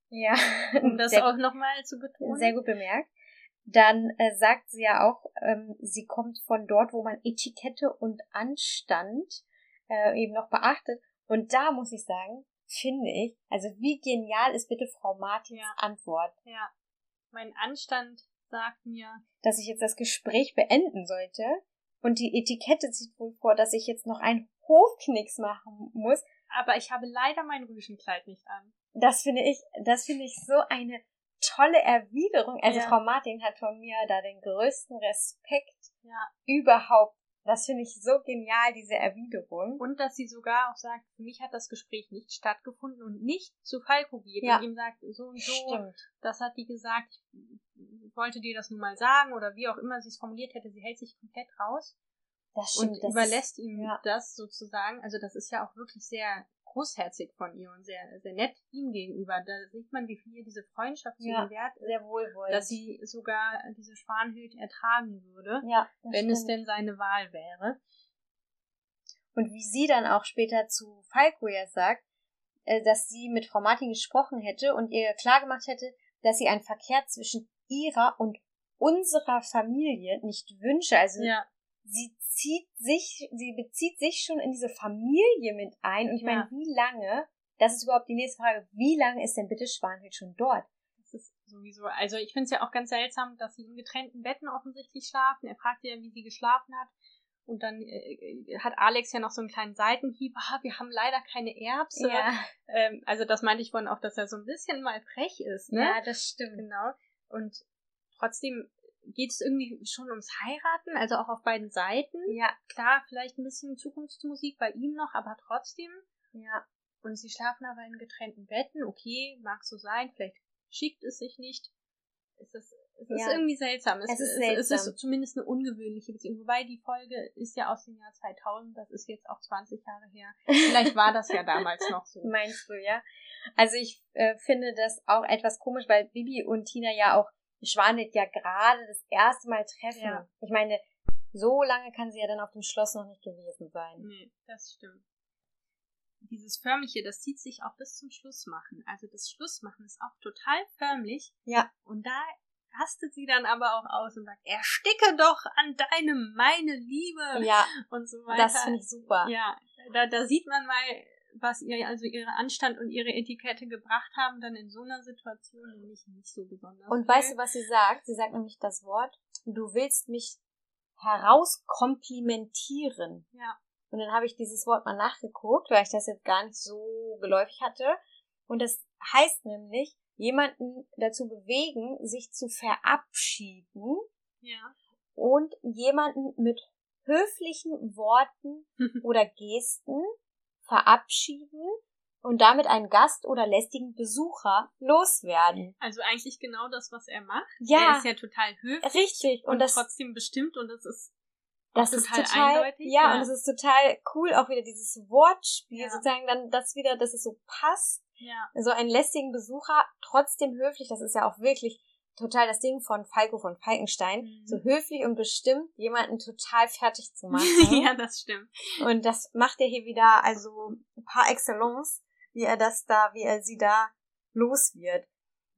Ja, [LAUGHS] um das sehr, auch nochmal zu betonen. sehr gut bemerkt. Dann äh, sagt sie ja auch, ähm, sie kommt von dort, wo man Etikette und Anstand äh, eben noch beachtet. Und da muss ich sagen, finde ich, also wie genial ist bitte Frau Martins Ja. Antwort, Ja. Mein Anstand sagt mir, dass ich jetzt das Gespräch beenden sollte. Und die Etikette sieht wohl vor, dass ich jetzt noch einen Hofknicks machen muss. aber ich habe leider mein Rüschenkleid nicht an. Das finde ich, das finde ich so eine tolle Erwiderung. Also Ja. Frau Martin hat von mir da den größten Respekt Ja. überhaupt. Das finde ich so genial, diese Erwiderung. Und dass sie sogar auch sagt, für mich hat das Gespräch nicht stattgefunden und nicht zu Falco geht Ja. und ihm sagt, so und so, Stimmt. das hat die gesagt, ich wollte dir das nun mal sagen oder wie auch immer sie es formuliert hätte, sie hält sich komplett raus Das und stimmt. das überlässt ist, ihm ja. das sozusagen. Also das ist ja auch wirklich sehr großherzig von ihr und sehr, sehr nett ihm gegenüber. Da sieht man, wie viel ihr diese Freundschaft zu Ja, wert ist, sehr wohlwollend. dass sie sogar diese Schwanhild ertragen würde, ja, wenn es stimmt. denn seine Wahl wäre. Und wie sie dann auch später zu Falco ja sagt, äh, dass sie mit Frau Martin gesprochen hätte und ihr klargemacht hätte, dass sie einen Verkehr zwischen ihrer und unserer Familie nicht wünsche. Also Ja, sie zieht sich, sie bezieht sich schon in diese Familie mit ein. Und ich meine, Ja. wie lange, das ist überhaupt die nächste Frage, wie lange ist denn bitte Schwanhild schon dort? das ist sowieso. Also ich finde es ja auch ganz seltsam, dass sie in getrennten Betten offensichtlich schlafen. Er fragt ja, wie sie geschlafen hat. Und dann äh, hat Alex ja noch so einen kleinen Seitenhieb. Ah, wir haben leider keine Erbse. Ähm, also das meinte ich vorhin auch, dass er so ein bisschen mal frech ist. Ne? ja, das stimmt. Genau. Und trotzdem geht es irgendwie schon ums Heiraten, also auch auf beiden Seiten. Ja, Klar, vielleicht ein bisschen Zukunftsmusik bei ihm noch, aber trotzdem. ja. Und sie schlafen aber in getrennten Betten. Okay, mag so sein. Vielleicht schickt es sich nicht. Es ist, es ist Ja. irgendwie seltsam. Es ist Es seltsam. ist zumindest eine ungewöhnliche Beziehung. Wobei die Folge ist ja aus dem Jahr 2000. Das ist jetzt auch 20 Jahre her. Vielleicht war das ja damals noch so. [LAUGHS] Meinst du, ja? Also ich äh, finde das auch etwas komisch, weil Bibi und Tina ja auch Schwanit ja gerade das erste Mal treffen. Ja. Ich meine, so lange kann sie ja dann auf dem Schloss noch nicht gewesen sein. Nee, das stimmt. Dieses Förmliche, das zieht sich auch bis zum Schlussmachen. Also das Schlussmachen ist auch total förmlich. Ja. Und da rastet sie dann aber auch aus und sagt, ersticke doch an deinem meine Liebe Ja, und so weiter. das finde ich super. Ja, da, da sieht man mal, was ihr, also ihre Anstand und ihre Etikette gebracht haben, dann in so einer Situation nämlich nicht so besonders. Und weißt du, was sie sagt? Sie sagt nämlich das Wort, du willst mich herauskomplimentieren. Ja. Und dann habe ich dieses Wort mal nachgeguckt, weil ich das jetzt gar nicht so geläufig hatte. Und das heißt nämlich, jemanden dazu bewegen, sich zu verabschieden Ja. und jemanden mit höflichen Worten [LAUGHS] oder Gesten verabschieden und damit einen Gast oder lästigen Besucher loswerden. Also eigentlich genau das, was er macht. Ja. Er ist ja total höflich Richtig. Und, und, das, trotzdem bestimmt und das ist das auch ist total total, eindeutig, ja, ja. und es ist total cool, auch wieder dieses Wortspiel, Ja. sozusagen dann das wieder, dass es so passt. ja. So einen lästigen Besucher, trotzdem höflich, das ist ja auch wirklich total das Ding von Falco von Falkenstein, Mhm. so höflich und bestimmt, jemanden total fertig zu [LAUGHS] machen. ja, das stimmt. Und das macht er hier wieder, also par excellence, wie er das da, wie er sie da los wird.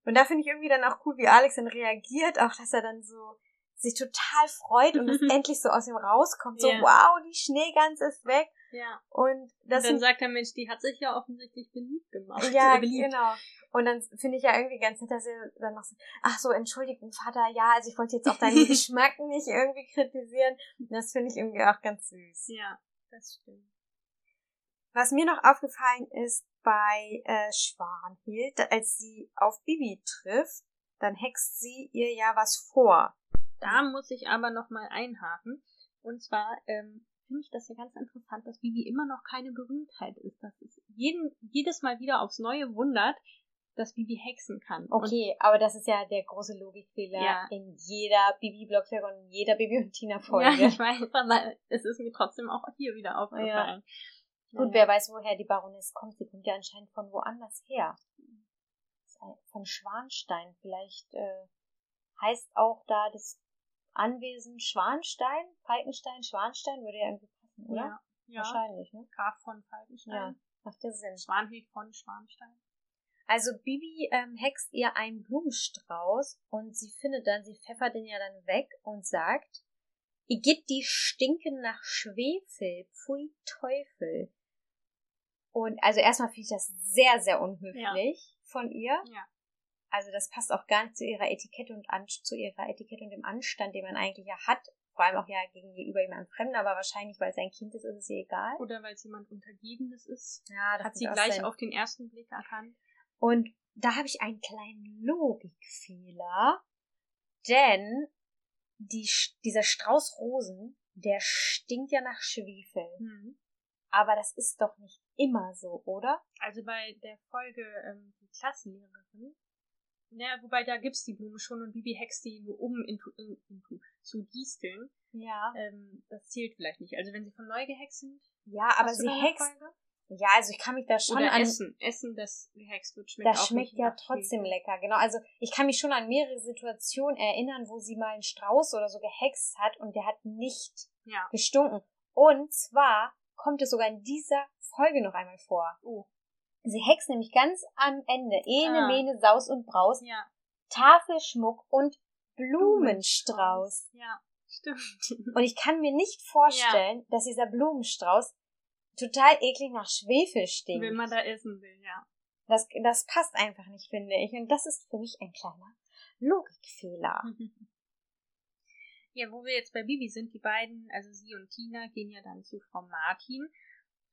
Und da finde ich irgendwie dann auch cool, wie Alex dann reagiert, auch dass er dann so sich total freut und es [LAUGHS] endlich so aus ihm rauskommt. So, Ja. wow, die Schneegans ist weg. Ja. Und das Und dann sagt der Mensch, die hat sich ja offensichtlich beliebt gemacht. Ja, Äh, beliebt. genau. Und dann finde ich ja irgendwie ganz nett, dass er dann noch so, ach so, Entschuldigung, Vater, ja, also ich wollte jetzt auch deinen [LAUGHS] Geschmack nicht irgendwie kritisieren. Das finde ich irgendwie auch ganz süß. Ja, das stimmt. Was mir noch aufgefallen ist bei äh, Schwanhild, als sie auf Bibi trifft, dann hext sie ihr ja was vor. Da muss ich aber noch mal einhaken. Und zwar ähm, finde ich das ja ganz interessant, dass Bibi immer noch keine Berühmtheit ist. Dass es jeden, jedes Mal wieder aufs Neue wundert, dass Bibi hexen kann. Okay, aber das ist ja der große Logikfehler Ja. in jeder Bibi-Blogfolge und in jeder Bibi und Und, Tina-Folge. ja, ich weiß, aber es ist mir trotzdem auch hier wieder aufgefallen. Gut, wer weiß, woher die Baroness kommt. Sie kommt ja anscheinend von woanders her. Von Schwanstein. Vielleicht äh, heißt auch da das Anwesen Schwanstein, Falkenstein, Schwanstein würde ja irgendwie passen, oder? Ja, ja. Wahrscheinlich, ne? Graf von Falkenstein. Ja, macht ja Sinn. Schwanhild von Schwanstein. Also Bibi ähm, hext ihr einen Blumenstrauß und sie findet dann, sie pfeffert den ja dann weg und sagt, Igitt die stinken nach Schwefel, pfui Teufel. Und also erstmal finde ich das sehr, sehr unhöflich von ihr. Ja. Also das passt auch gar nicht zu ihrer Etikette und an, zu ihrer Etikette und dem Anstand, den man eigentlich ja hat. Vor allem auch ja gegenüber jemandem Fremden, aber wahrscheinlich, weil es ein Kind ist, ist es ihr egal. Oder weil es jemand Untergebenes ist. Ja, das Hat sie gleich sein. auf den ersten Blick erkannt. Und da habe ich einen kleinen Logikfehler, denn die, dieser Strauß Rosen, der stinkt ja nach Schwefel. Hm. Aber das ist doch nicht immer so, oder? Also bei der Folge ähm, die Klassenlehrerin, ne, wobei da gibt's die Blume schon und Bibi hext die nur um into, in, into, zu disteln. Ja. Ähm, das zählt vielleicht nicht. Also wenn sie von neu gehext sind, Ja, aber sie hext. Ja, also ich kann mich da schon Oder an. Essen. Essen, das gehext wird, schmeckt Das auch schmeckt ja trotzdem Schwefel. lecker, genau. Also ich kann mich schon an mehrere Situationen erinnern, wo sie mal einen Strauß oder so gehext hat und der hat nicht Ja. gestunken. Und zwar kommt es sogar in dieser Folge noch einmal vor. Oh. Sie hext nämlich ganz am Ende Ene, Ah. Mene, Saus und Braus, Ja. Tafelschmuck und Blumenstrauß. Ja, stimmt. [LAUGHS] Und ich kann mir nicht vorstellen, dass dieser Blumenstrauß total eklig nach Schwefel stinkt. Wenn man da essen will, ja. Das, das passt einfach nicht, finde ich. Und das ist für mich ein kleiner Logikfehler. [LAUGHS] Ja, wo wir jetzt bei Bibi sind, die beiden, also sie und Tina, gehen ja dann zu Frau Martin.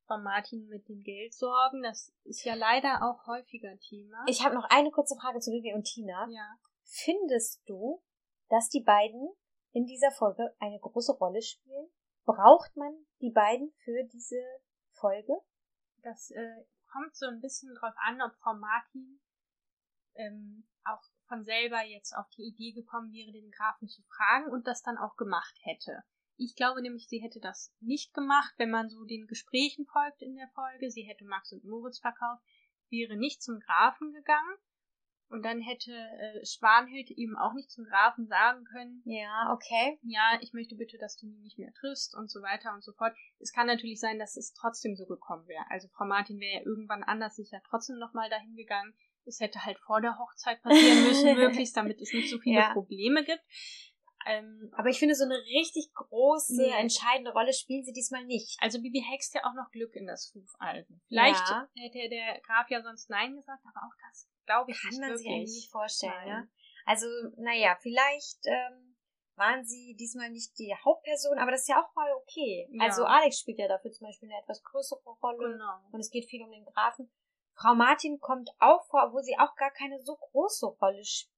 Frau Martin mit den Geldsorgen, das ist ja leider auch häufiger Thema. Ich habe noch eine kurze Frage zu Vivi und Tina. ja. Findest du, dass die beiden in dieser Folge eine große Rolle spielen? Braucht man die beiden für diese Folge? Das äh, kommt so ein bisschen drauf an, ob Frau Martin ähm, auch von selber jetzt auf die Idee gekommen wäre, den Grafen zu fragen und das dann auch gemacht hätte. Ich glaube nämlich, sie hätte das nicht gemacht, wenn man so den Gesprächen folgt in der Folge. Sie hätte Max und Moritz verkauft, wäre nicht zum Grafen gegangen und dann hätte äh, Schwanhild eben auch nicht zum Grafen sagen können, Ja, okay. ja, ich möchte bitte, dass du ihn nicht mehr triffst und so weiter und so fort. Es kann natürlich sein, dass es trotzdem so gekommen wäre. Also Frau Martin wäre ja irgendwann anders sicher trotzdem nochmal dahin gegangen. Es hätte halt vor der Hochzeit passieren müssen, [LAUGHS] möglichst, damit es nicht so viele Ja. Probleme gibt. Ähm, Aber ich finde, so eine richtig große, Nee. entscheidende Rolle spielen sie diesmal nicht. also Bibi hext ja auch noch Glück in das Hufalten. Vielleicht Ja. hätte der Graf ja sonst Nein gesagt, aber auch das glaube ich Kann nicht man wirklich. sich eigentlich nicht vorstellen, ne? Also, naja, vielleicht ähm, waren sie diesmal nicht die Hauptperson, aber das ist ja auch mal okay. Ja. Also Alex spielt ja dafür zum Beispiel eine etwas größere Rolle. Genau. und es geht viel um den Grafen. Frau Martin kommt auch vor, obwohl sie auch gar keine so große Rolle spielt.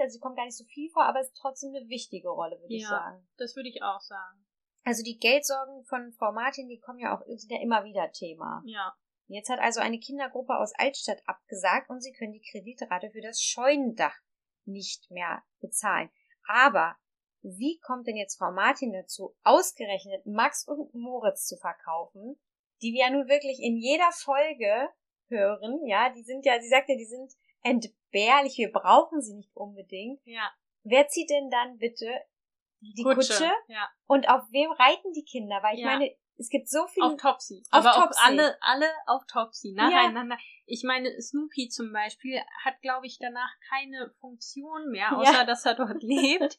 Also sie kommt gar nicht so viel vor, aber ist trotzdem eine wichtige Rolle, würde ich Ja. sagen. Das würde ich auch sagen. Also die Geldsorgen von Frau Martin, die kommen ja auch, sind ja immer wieder Thema. Ja. Jetzt hat also eine Kindergruppe aus Altstadt abgesagt und sie können die Kreditrate für das Scheunendach nicht mehr bezahlen. Aber wie kommt denn jetzt Frau Martin dazu, ausgerechnet Max und Moritz zu verkaufen, die wir ja nun wirklich in jeder Folge hören, ja, die sind ja, sie sagt ja, die sind entbehrlich, wir brauchen sie nicht unbedingt. Ja. Wer zieht denn dann bitte die Kutsche? Ja. Und auf wem reiten die Kinder? Weil ich Ja. meine, es gibt so viele Auf Topsy. Auf Aber Topsy. auch alle, alle auf Topsy, Ja. nacheinander. Ich meine, Snoopy zum Beispiel hat, glaube ich, danach keine Funktion mehr, Ja. außer dass er dort [LAUGHS] lebt.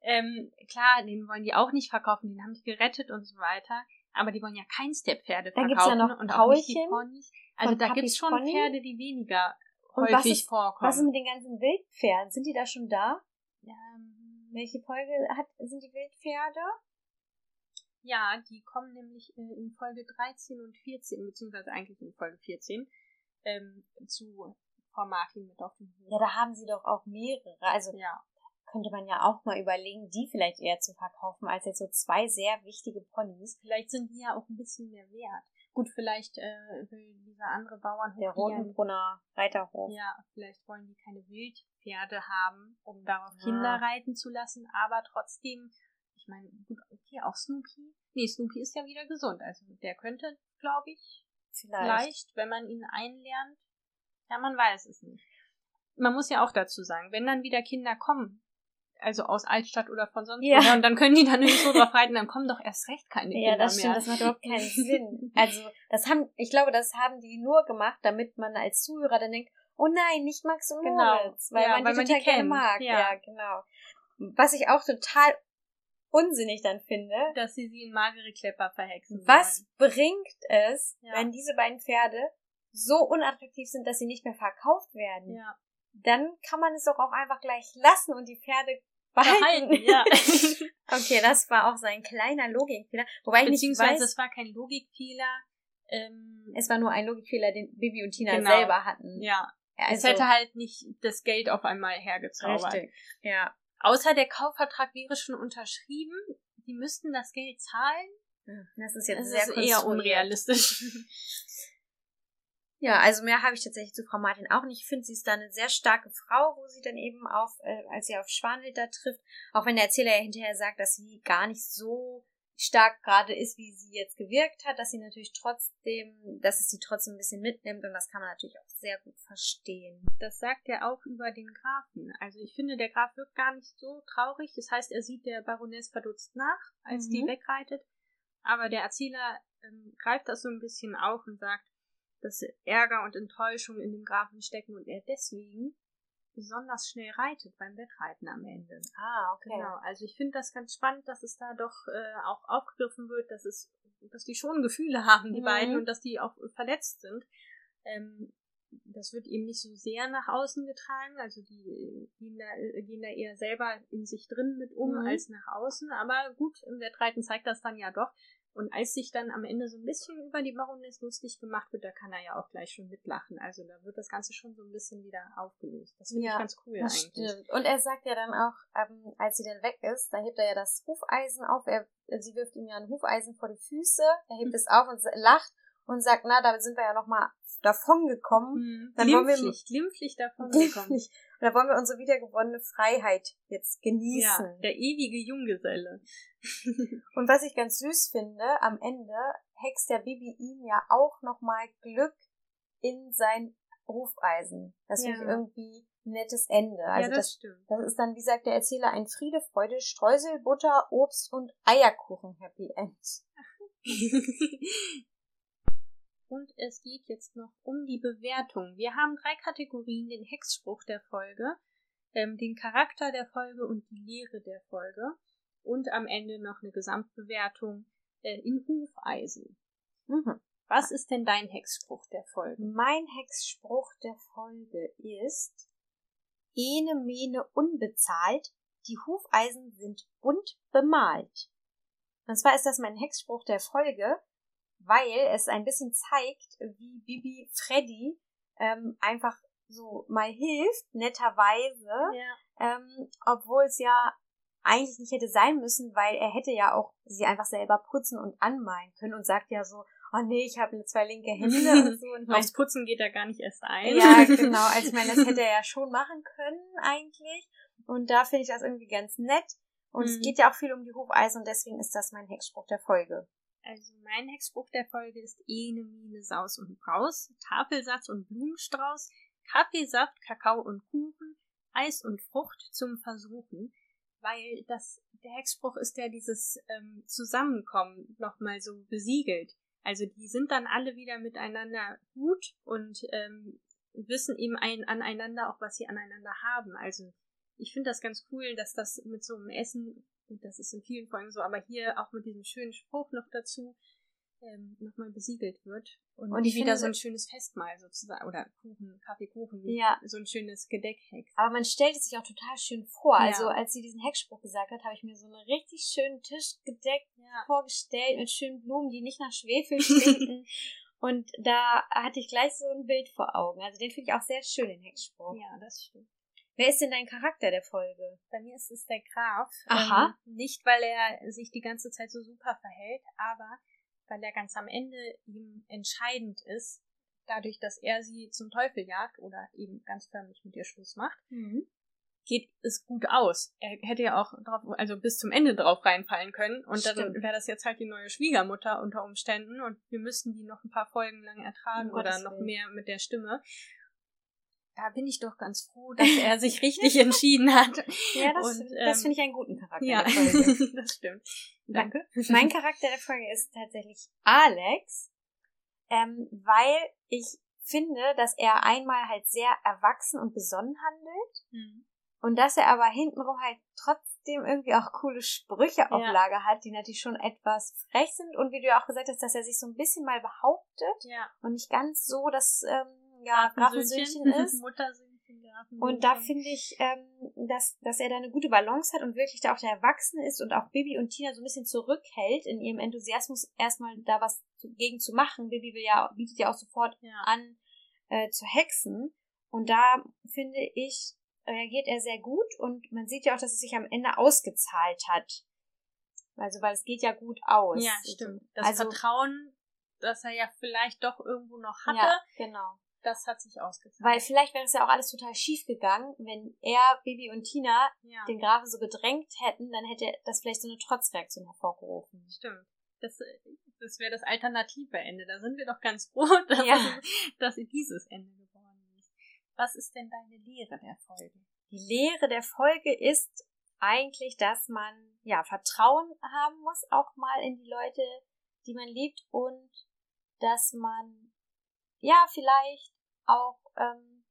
Ähm, klar, den wollen die auch nicht verkaufen, den haben die gerettet und so weiter. Aber die wollen ja kein Step-Pferde verkaufen gibt's ja noch und auch nicht die Ponys. Also da Papis gibt's schon Pony. Pferde, die weniger Und was häufig ist- vorkommen. Was ist mit den ganzen Wildpferden? Sind die da schon da? ähm, Welche Folge hat, sind die Wildpferde? ja, die kommen nämlich äh, in Folge 13 und 14, beziehungsweise eigentlich in Folge 14, ähm, zu Frau Martin mit auf dem Hof. Ja, da haben sie doch auch mehrere. Also Ja. könnte man ja auch mal überlegen, die vielleicht eher zu verkaufen, als jetzt so zwei sehr wichtige Ponys. Vielleicht sind die ja auch ein bisschen mehr wert. Gut, vielleicht äh, will dieser andere Bauernhof Der Rotenbrunner Reiterhof. Ja, vielleicht wollen die keine Wildpferde haben, um darauf Ja. Kinder reiten zu lassen, aber trotzdem, ich meine, gut, okay, auch Snoopy. Nee, Snoopy ist ja wieder gesund, also der könnte, glaube ich, Vielleicht. vielleicht, wenn man ihn einlernt, ja, man weiß es nicht. Man muss ja auch dazu sagen, wenn dann wieder Kinder kommen, also aus Altstadt oder von sonst Ja. woher, und dann können die dann nicht so drauf reiten, dann kommen doch erst recht keine Kinder Ja, das mehr. stimmt, das macht überhaupt keinen [LAUGHS] Sinn. Also, das haben, ich glaube, das haben die nur gemacht, damit man als Zuhörer dann denkt, oh nein, nicht Max und Genau. Moritz, weil Ja, man weil die man total die gerne mag. Ja. Ja. genau. Was ich auch total unsinnig dann finde, dass sie sie in magere Klepper verhexen was wollen. bringt es, Ja. wenn diese beiden Pferde so unattraktiv sind, dass sie nicht mehr verkauft werden? Ja. Dann kann man es doch auch einfach gleich lassen und die Pferde behalten. Behalten, ja. [LAUGHS] [LAUGHS] Okay, das war auch so ein kleiner Logikfehler. Wobei ich nicht weiß, es war kein Logikfehler. Ähm, es war nur ein Logikfehler, den Bibi und Tina Genau. selber hatten. ja, also, es hätte halt nicht das Geld auf einmal hergezaubert. richtig. Ja. Außer der Kaufvertrag wäre schon unterschrieben. Die müssten das Geld zahlen. Das ist jetzt Das sehr ist eher unrealistisch. [LAUGHS] Ja, also mehr habe ich tatsächlich zu Frau Martin auch nicht. Ich finde, sie ist da eine sehr starke Frau, wo sie dann eben auf, äh, als sie auf Schwanhild da trifft, auch wenn der Erzähler ja hinterher sagt, dass sie gar nicht so stark gerade ist, wie sie jetzt gewirkt hat, dass sie natürlich trotzdem, dass es sie trotzdem ein bisschen mitnimmt und das kann man natürlich auch sehr gut verstehen. Das sagt er auch über den Grafen. Also ich finde, der Graf wirkt gar nicht so traurig. Das heißt, er sieht der Baroness verdutzt nach, als die Mhm. wegreitet. Aber der Erzähler ähm, greift das so ein bisschen auf und sagt, dass Ärger und Enttäuschung in dem Grafen stecken und er deswegen besonders schnell reitet beim Wettreiten am Ende. Ah, okay. Genau, also ich finde das ganz spannend, dass es da doch äh, auch aufgegriffen wird, dass es, dass die schon Gefühle [LAUGHS] haben, die Mhm. beiden, und dass die auch verletzt sind. Ähm, das wird eben nicht so sehr nach außen getragen, also die äh, gehen da, äh, gehen da eher selber in sich drin mit um Mhm. als nach außen, aber gut, im Wettreiten zeigt das dann ja doch. Und als sich dann am Ende so ein bisschen über die Baroness lustig gemacht wird, da kann er ja auch gleich schon mitlachen. Also da wird das Ganze schon so ein bisschen wieder aufgelöst. Das finde Ja, ich ganz cool Das eigentlich. stimmt. Und er sagt ja dann auch, ähm, als sie dann weg ist, da hebt er ja das Hufeisen auf. Er, sie wirft ihm ja ein Hufeisen vor die Füße. Er hebt Mhm. es auf und lacht und sagt, na, da sind wir ja noch mal davon gekommen. Mhm. Dann wollen wir- glimpflich, glimpflich davon gekommen. [LAUGHS] Und da wollen wir unsere wiedergewonnene Freiheit jetzt Ja, genießen. der ewige Junggeselle. [LAUGHS] Und was ich ganz süß finde, am Ende hext der Bibi ihm ja auch noch mal Glück in sein Hufeisen. Das finde ich Ja. irgendwie ein nettes Ende. Also ja, das, das stimmt. Das ist dann, wie sagt der Erzähler, ein Friede, Freude, Streusel, Butter, Obst und Eierkuchen Happy End. [LAUGHS] Und es geht jetzt noch um die Bewertung. Wir haben drei Kategorien, den Hexspruch der Folge, ähm, den Charakter der Folge und die Lehre der Folge. Und am Ende noch eine Gesamtbewertung äh, in Hufeisen. Mhm. Was ist denn dein Hexspruch der Folge? Mein Hexspruch der Folge ist Ene Mene unbezahlt, die Hufeisen sind bunt bemalt. Und zwar ist das mein Hexspruch der Folge, weil es ein bisschen zeigt, wie Bibi Freddy ähm, einfach so mal hilft, netterweise, Ja. ähm, obwohl es ja eigentlich nicht hätte sein müssen, weil er hätte ja auch sie einfach selber putzen und anmalen können und sagt ja so, oh nee, ich habe zwei linke Hände [LAUGHS] und so. Und Aufs Putzen geht er gar nicht erst ein. ja, [LAUGHS] genau. Also ich meine, das hätte er ja schon machen können eigentlich. Und da finde ich das irgendwie ganz nett. Und es Mhm. geht ja auch viel um die Hufeisen und deswegen ist das mein Hexspruch der Folge. Also mein Hexspruch der Folge ist Ene, Mine, Saus und Braus, Tafelsatz und Blumenstrauß, Kaffeesaft, Kakao und Kuchen, Eis und Frucht zum Versuchen, weil das der Hexspruch ist ja dieses ähm, Zusammenkommen nochmal so besiegelt. Also die sind dann alle wieder miteinander gut und ähm, wissen eben ein, aneinander auch, was sie aneinander haben. Also ich finde das ganz cool, dass das mit so einem Essen, gut, das ist in vielen Folgen so, aber hier auch mit diesem schönen Spruch noch dazu, ähm, nochmal besiegelt wird. Und, und ich wieder finde, so ein schönes Festmahl sozusagen, oder Kuchen, Kaffeekuchen, ja. so ein schönes Gedeckheck. Aber man stellt es sich auch total schön vor. Ja. Also als sie diesen Heckspruch gesagt hat, habe ich mir so einen richtig schönen Tisch gedeckt ja. vorgestellt mit schönen Blumen, die nicht nach Schwefel [LAUGHS] stinken. und da hatte ich gleich so ein Bild vor Augen. Also den finde ich auch sehr schön, den Heckspruch. Ja, das stimmt. Wer ist denn dein Charakter der Folge? Bei mir ist es der Graf. Aha. Ähm, nicht, weil er sich die ganze Zeit so super verhält, aber weil er ganz am Ende ihm entscheidend ist, dadurch, dass er sie zum Teufel jagt oder eben ganz förmlich mit ihr Schluss macht, mhm. geht es gut aus. Er hätte ja auch drauf, also bis zum Ende drauf reinfallen können und Stimmt. dann wäre das jetzt halt die neue Schwiegermutter unter Umständen und wir müssten die noch ein paar Folgen lang ertragen um oder noch mehr mit der Stimme da bin ich doch ganz froh, dass er [LAUGHS] sich richtig entschieden hat. [LAUGHS] Ja, das, ähm, das finde ich einen guten Charakter. Ja, [LAUGHS] das stimmt. Danke. Mein Charakter der Folge ist tatsächlich Alex, ähm, weil ich finde, dass er einmal halt sehr erwachsen und besonnen handelt mhm. und dass er aber hintenrum halt trotzdem irgendwie auch coole Sprüche auf ja. Lager hat, die natürlich schon etwas frech sind und wie du ja auch gesagt hast, dass er sich so ein bisschen mal behauptet ja. und nicht ganz so das ähm, Grafensöhnchen [LAUGHS] ist. Und da finde ich, ähm, dass, dass er da eine gute Balance hat und wirklich da auch der Erwachsene ist und auch Bibi und Tina so ein bisschen zurückhält in ihrem Enthusiasmus, erstmal da was gegen zu machen. Bibi will ja, bietet ja auch sofort ja. an, äh, zu hexen. Und da finde ich, reagiert er sehr gut und man sieht ja auch, dass es sich am Ende ausgezahlt hat. Also, weil es geht ja gut aus. Ja, stimmt. Das also, Vertrauen, das er ja vielleicht doch irgendwo noch hatte. Ja, genau das hat sich ausgezahlt. Weil vielleicht wäre es ja auch alles total schief gegangen, wenn er, Bibi und Tina ja. den Grafen so gedrängt hätten, dann hätte das vielleicht so eine Trotzreaktion hervorgerufen. Stimmt. Das, das wäre das alternative Ende. Da sind wir doch ganz froh, [LAUGHS] dass, ja. dass dieses Ende geworden ist. Was ist denn deine Lehre der Folge? Die Lehre der Folge ist eigentlich, dass man ja Vertrauen haben muss, auch mal in die Leute, die man liebt und dass man ja vielleicht auch ähm,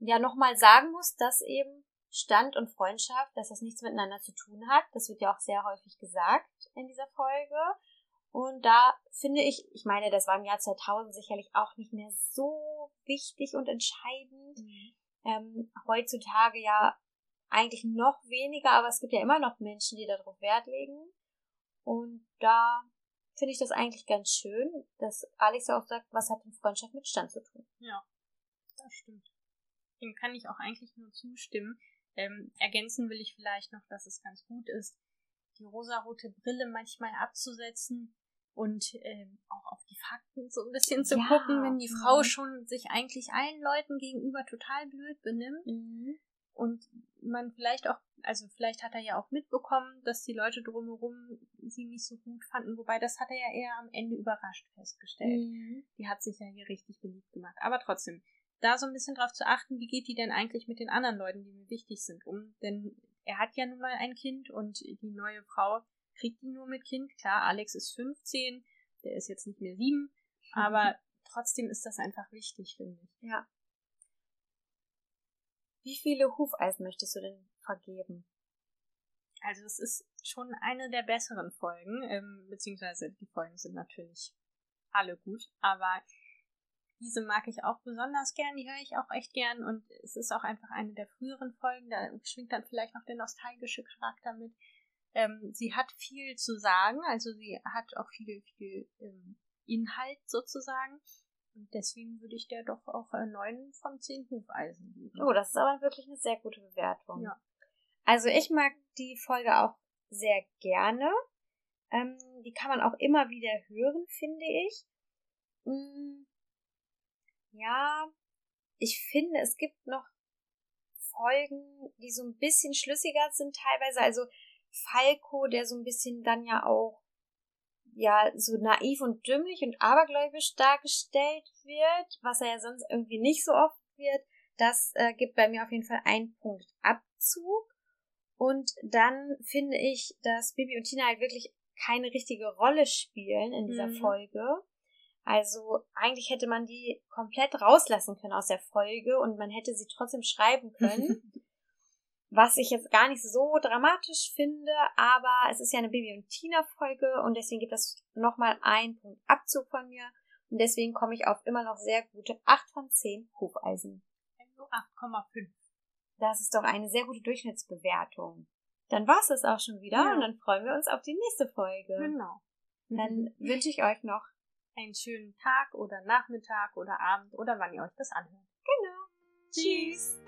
ja nochmal sagen muss, dass eben Stand und Freundschaft, dass das nichts miteinander zu tun hat. Das wird ja auch sehr häufig gesagt in dieser Folge. Und da finde ich, ich meine, das war im Jahr 2000 sicherlich auch nicht mehr so wichtig und entscheidend. Mhm. Ähm, heutzutage ja eigentlich noch weniger, aber es gibt ja immer noch Menschen, die darauf Wert legen. Und da finde ich das eigentlich ganz schön, dass Alex auch sagt, was hat denn Freundschaft mit Stand zu tun? Ja, das stimmt. Dem kann ich auch eigentlich nur zustimmen. Ähm, ergänzen will ich vielleicht noch, dass es ganz gut ist, die rosarote Brille manchmal abzusetzen und ähm, auch auf die Fakten so ein bisschen zu ja, gucken, wenn die Frau ja. schon sich eigentlich allen Leuten gegenüber total blöd benimmt mhm. Und man vielleicht auch, also vielleicht hat er ja auch mitbekommen, dass die Leute drumherum sie nicht so gut fanden, wobei das hat er ja eher am Ende überrascht festgestellt. Mhm. Die hat sich ja hier richtig beliebt gemacht. Aber trotzdem, da so ein bisschen drauf zu achten, wie geht die denn eigentlich mit den anderen Leuten, die mir wichtig sind, um. Denn er hat ja nun mal ein Kind und die neue Frau kriegt ihn nur mit Kind. Klar, Alex ist 15, der ist jetzt nicht mehr sieben, mhm. aber trotzdem ist das einfach wichtig, finde ich. Ja. Wie viele Hufeisen möchtest du denn vergeben? Also es ist schon eine der besseren Folgen, ähm, beziehungsweise die Folgen sind natürlich alle gut, aber diese mag ich auch besonders gern, die höre ich auch echt gern und es ist auch einfach eine der früheren Folgen, da schwingt dann vielleicht noch der nostalgische Charakter mit. Ähm, sie hat viel zu sagen, also sie hat auch viel, viel ähm, Inhalt sozusagen. Und deswegen würde ich der doch auch äh, 9 von 10 Hufeisen geben. Oh, das ist aber wirklich eine sehr gute Bewertung. Ja. Also ich mag die Folge auch sehr gerne. Ähm, die kann man auch immer wieder hören, finde ich. Mm, ja, ich finde, es gibt noch Folgen, die so ein bisschen schlüssiger sind teilweise. Also Falco, der so ein bisschen dann ja auch ja so naiv und dümmlich und abergläubisch dargestellt wird, was er ja sonst irgendwie nicht so oft wird, das äh, gibt bei mir auf jeden Fall einen Punkt Abzug. Und dann finde ich, dass Bibi und Tina halt wirklich keine richtige Rolle spielen in dieser mhm. Folge. Also eigentlich hätte man die komplett rauslassen können aus der Folge und man hätte sie trotzdem schreiben können. [LAUGHS] was ich jetzt gar nicht so dramatisch finde, aber es ist ja eine Baby- und Tina-Folge und deswegen gibt es nochmal einen Punkt Abzug von mir und deswegen komme ich auf immer noch sehr gute 8 von 10 Hufeisen. Also 8,5. Das ist doch eine sehr gute Durchschnittsbewertung. Dann war's es auch schon wieder Ja. und dann freuen wir uns auf die nächste Folge. Genau. Dann [LAUGHS] wünsche ich euch noch einen schönen Tag oder Nachmittag oder Abend oder wann ihr euch das anhört. genau. Tschüss.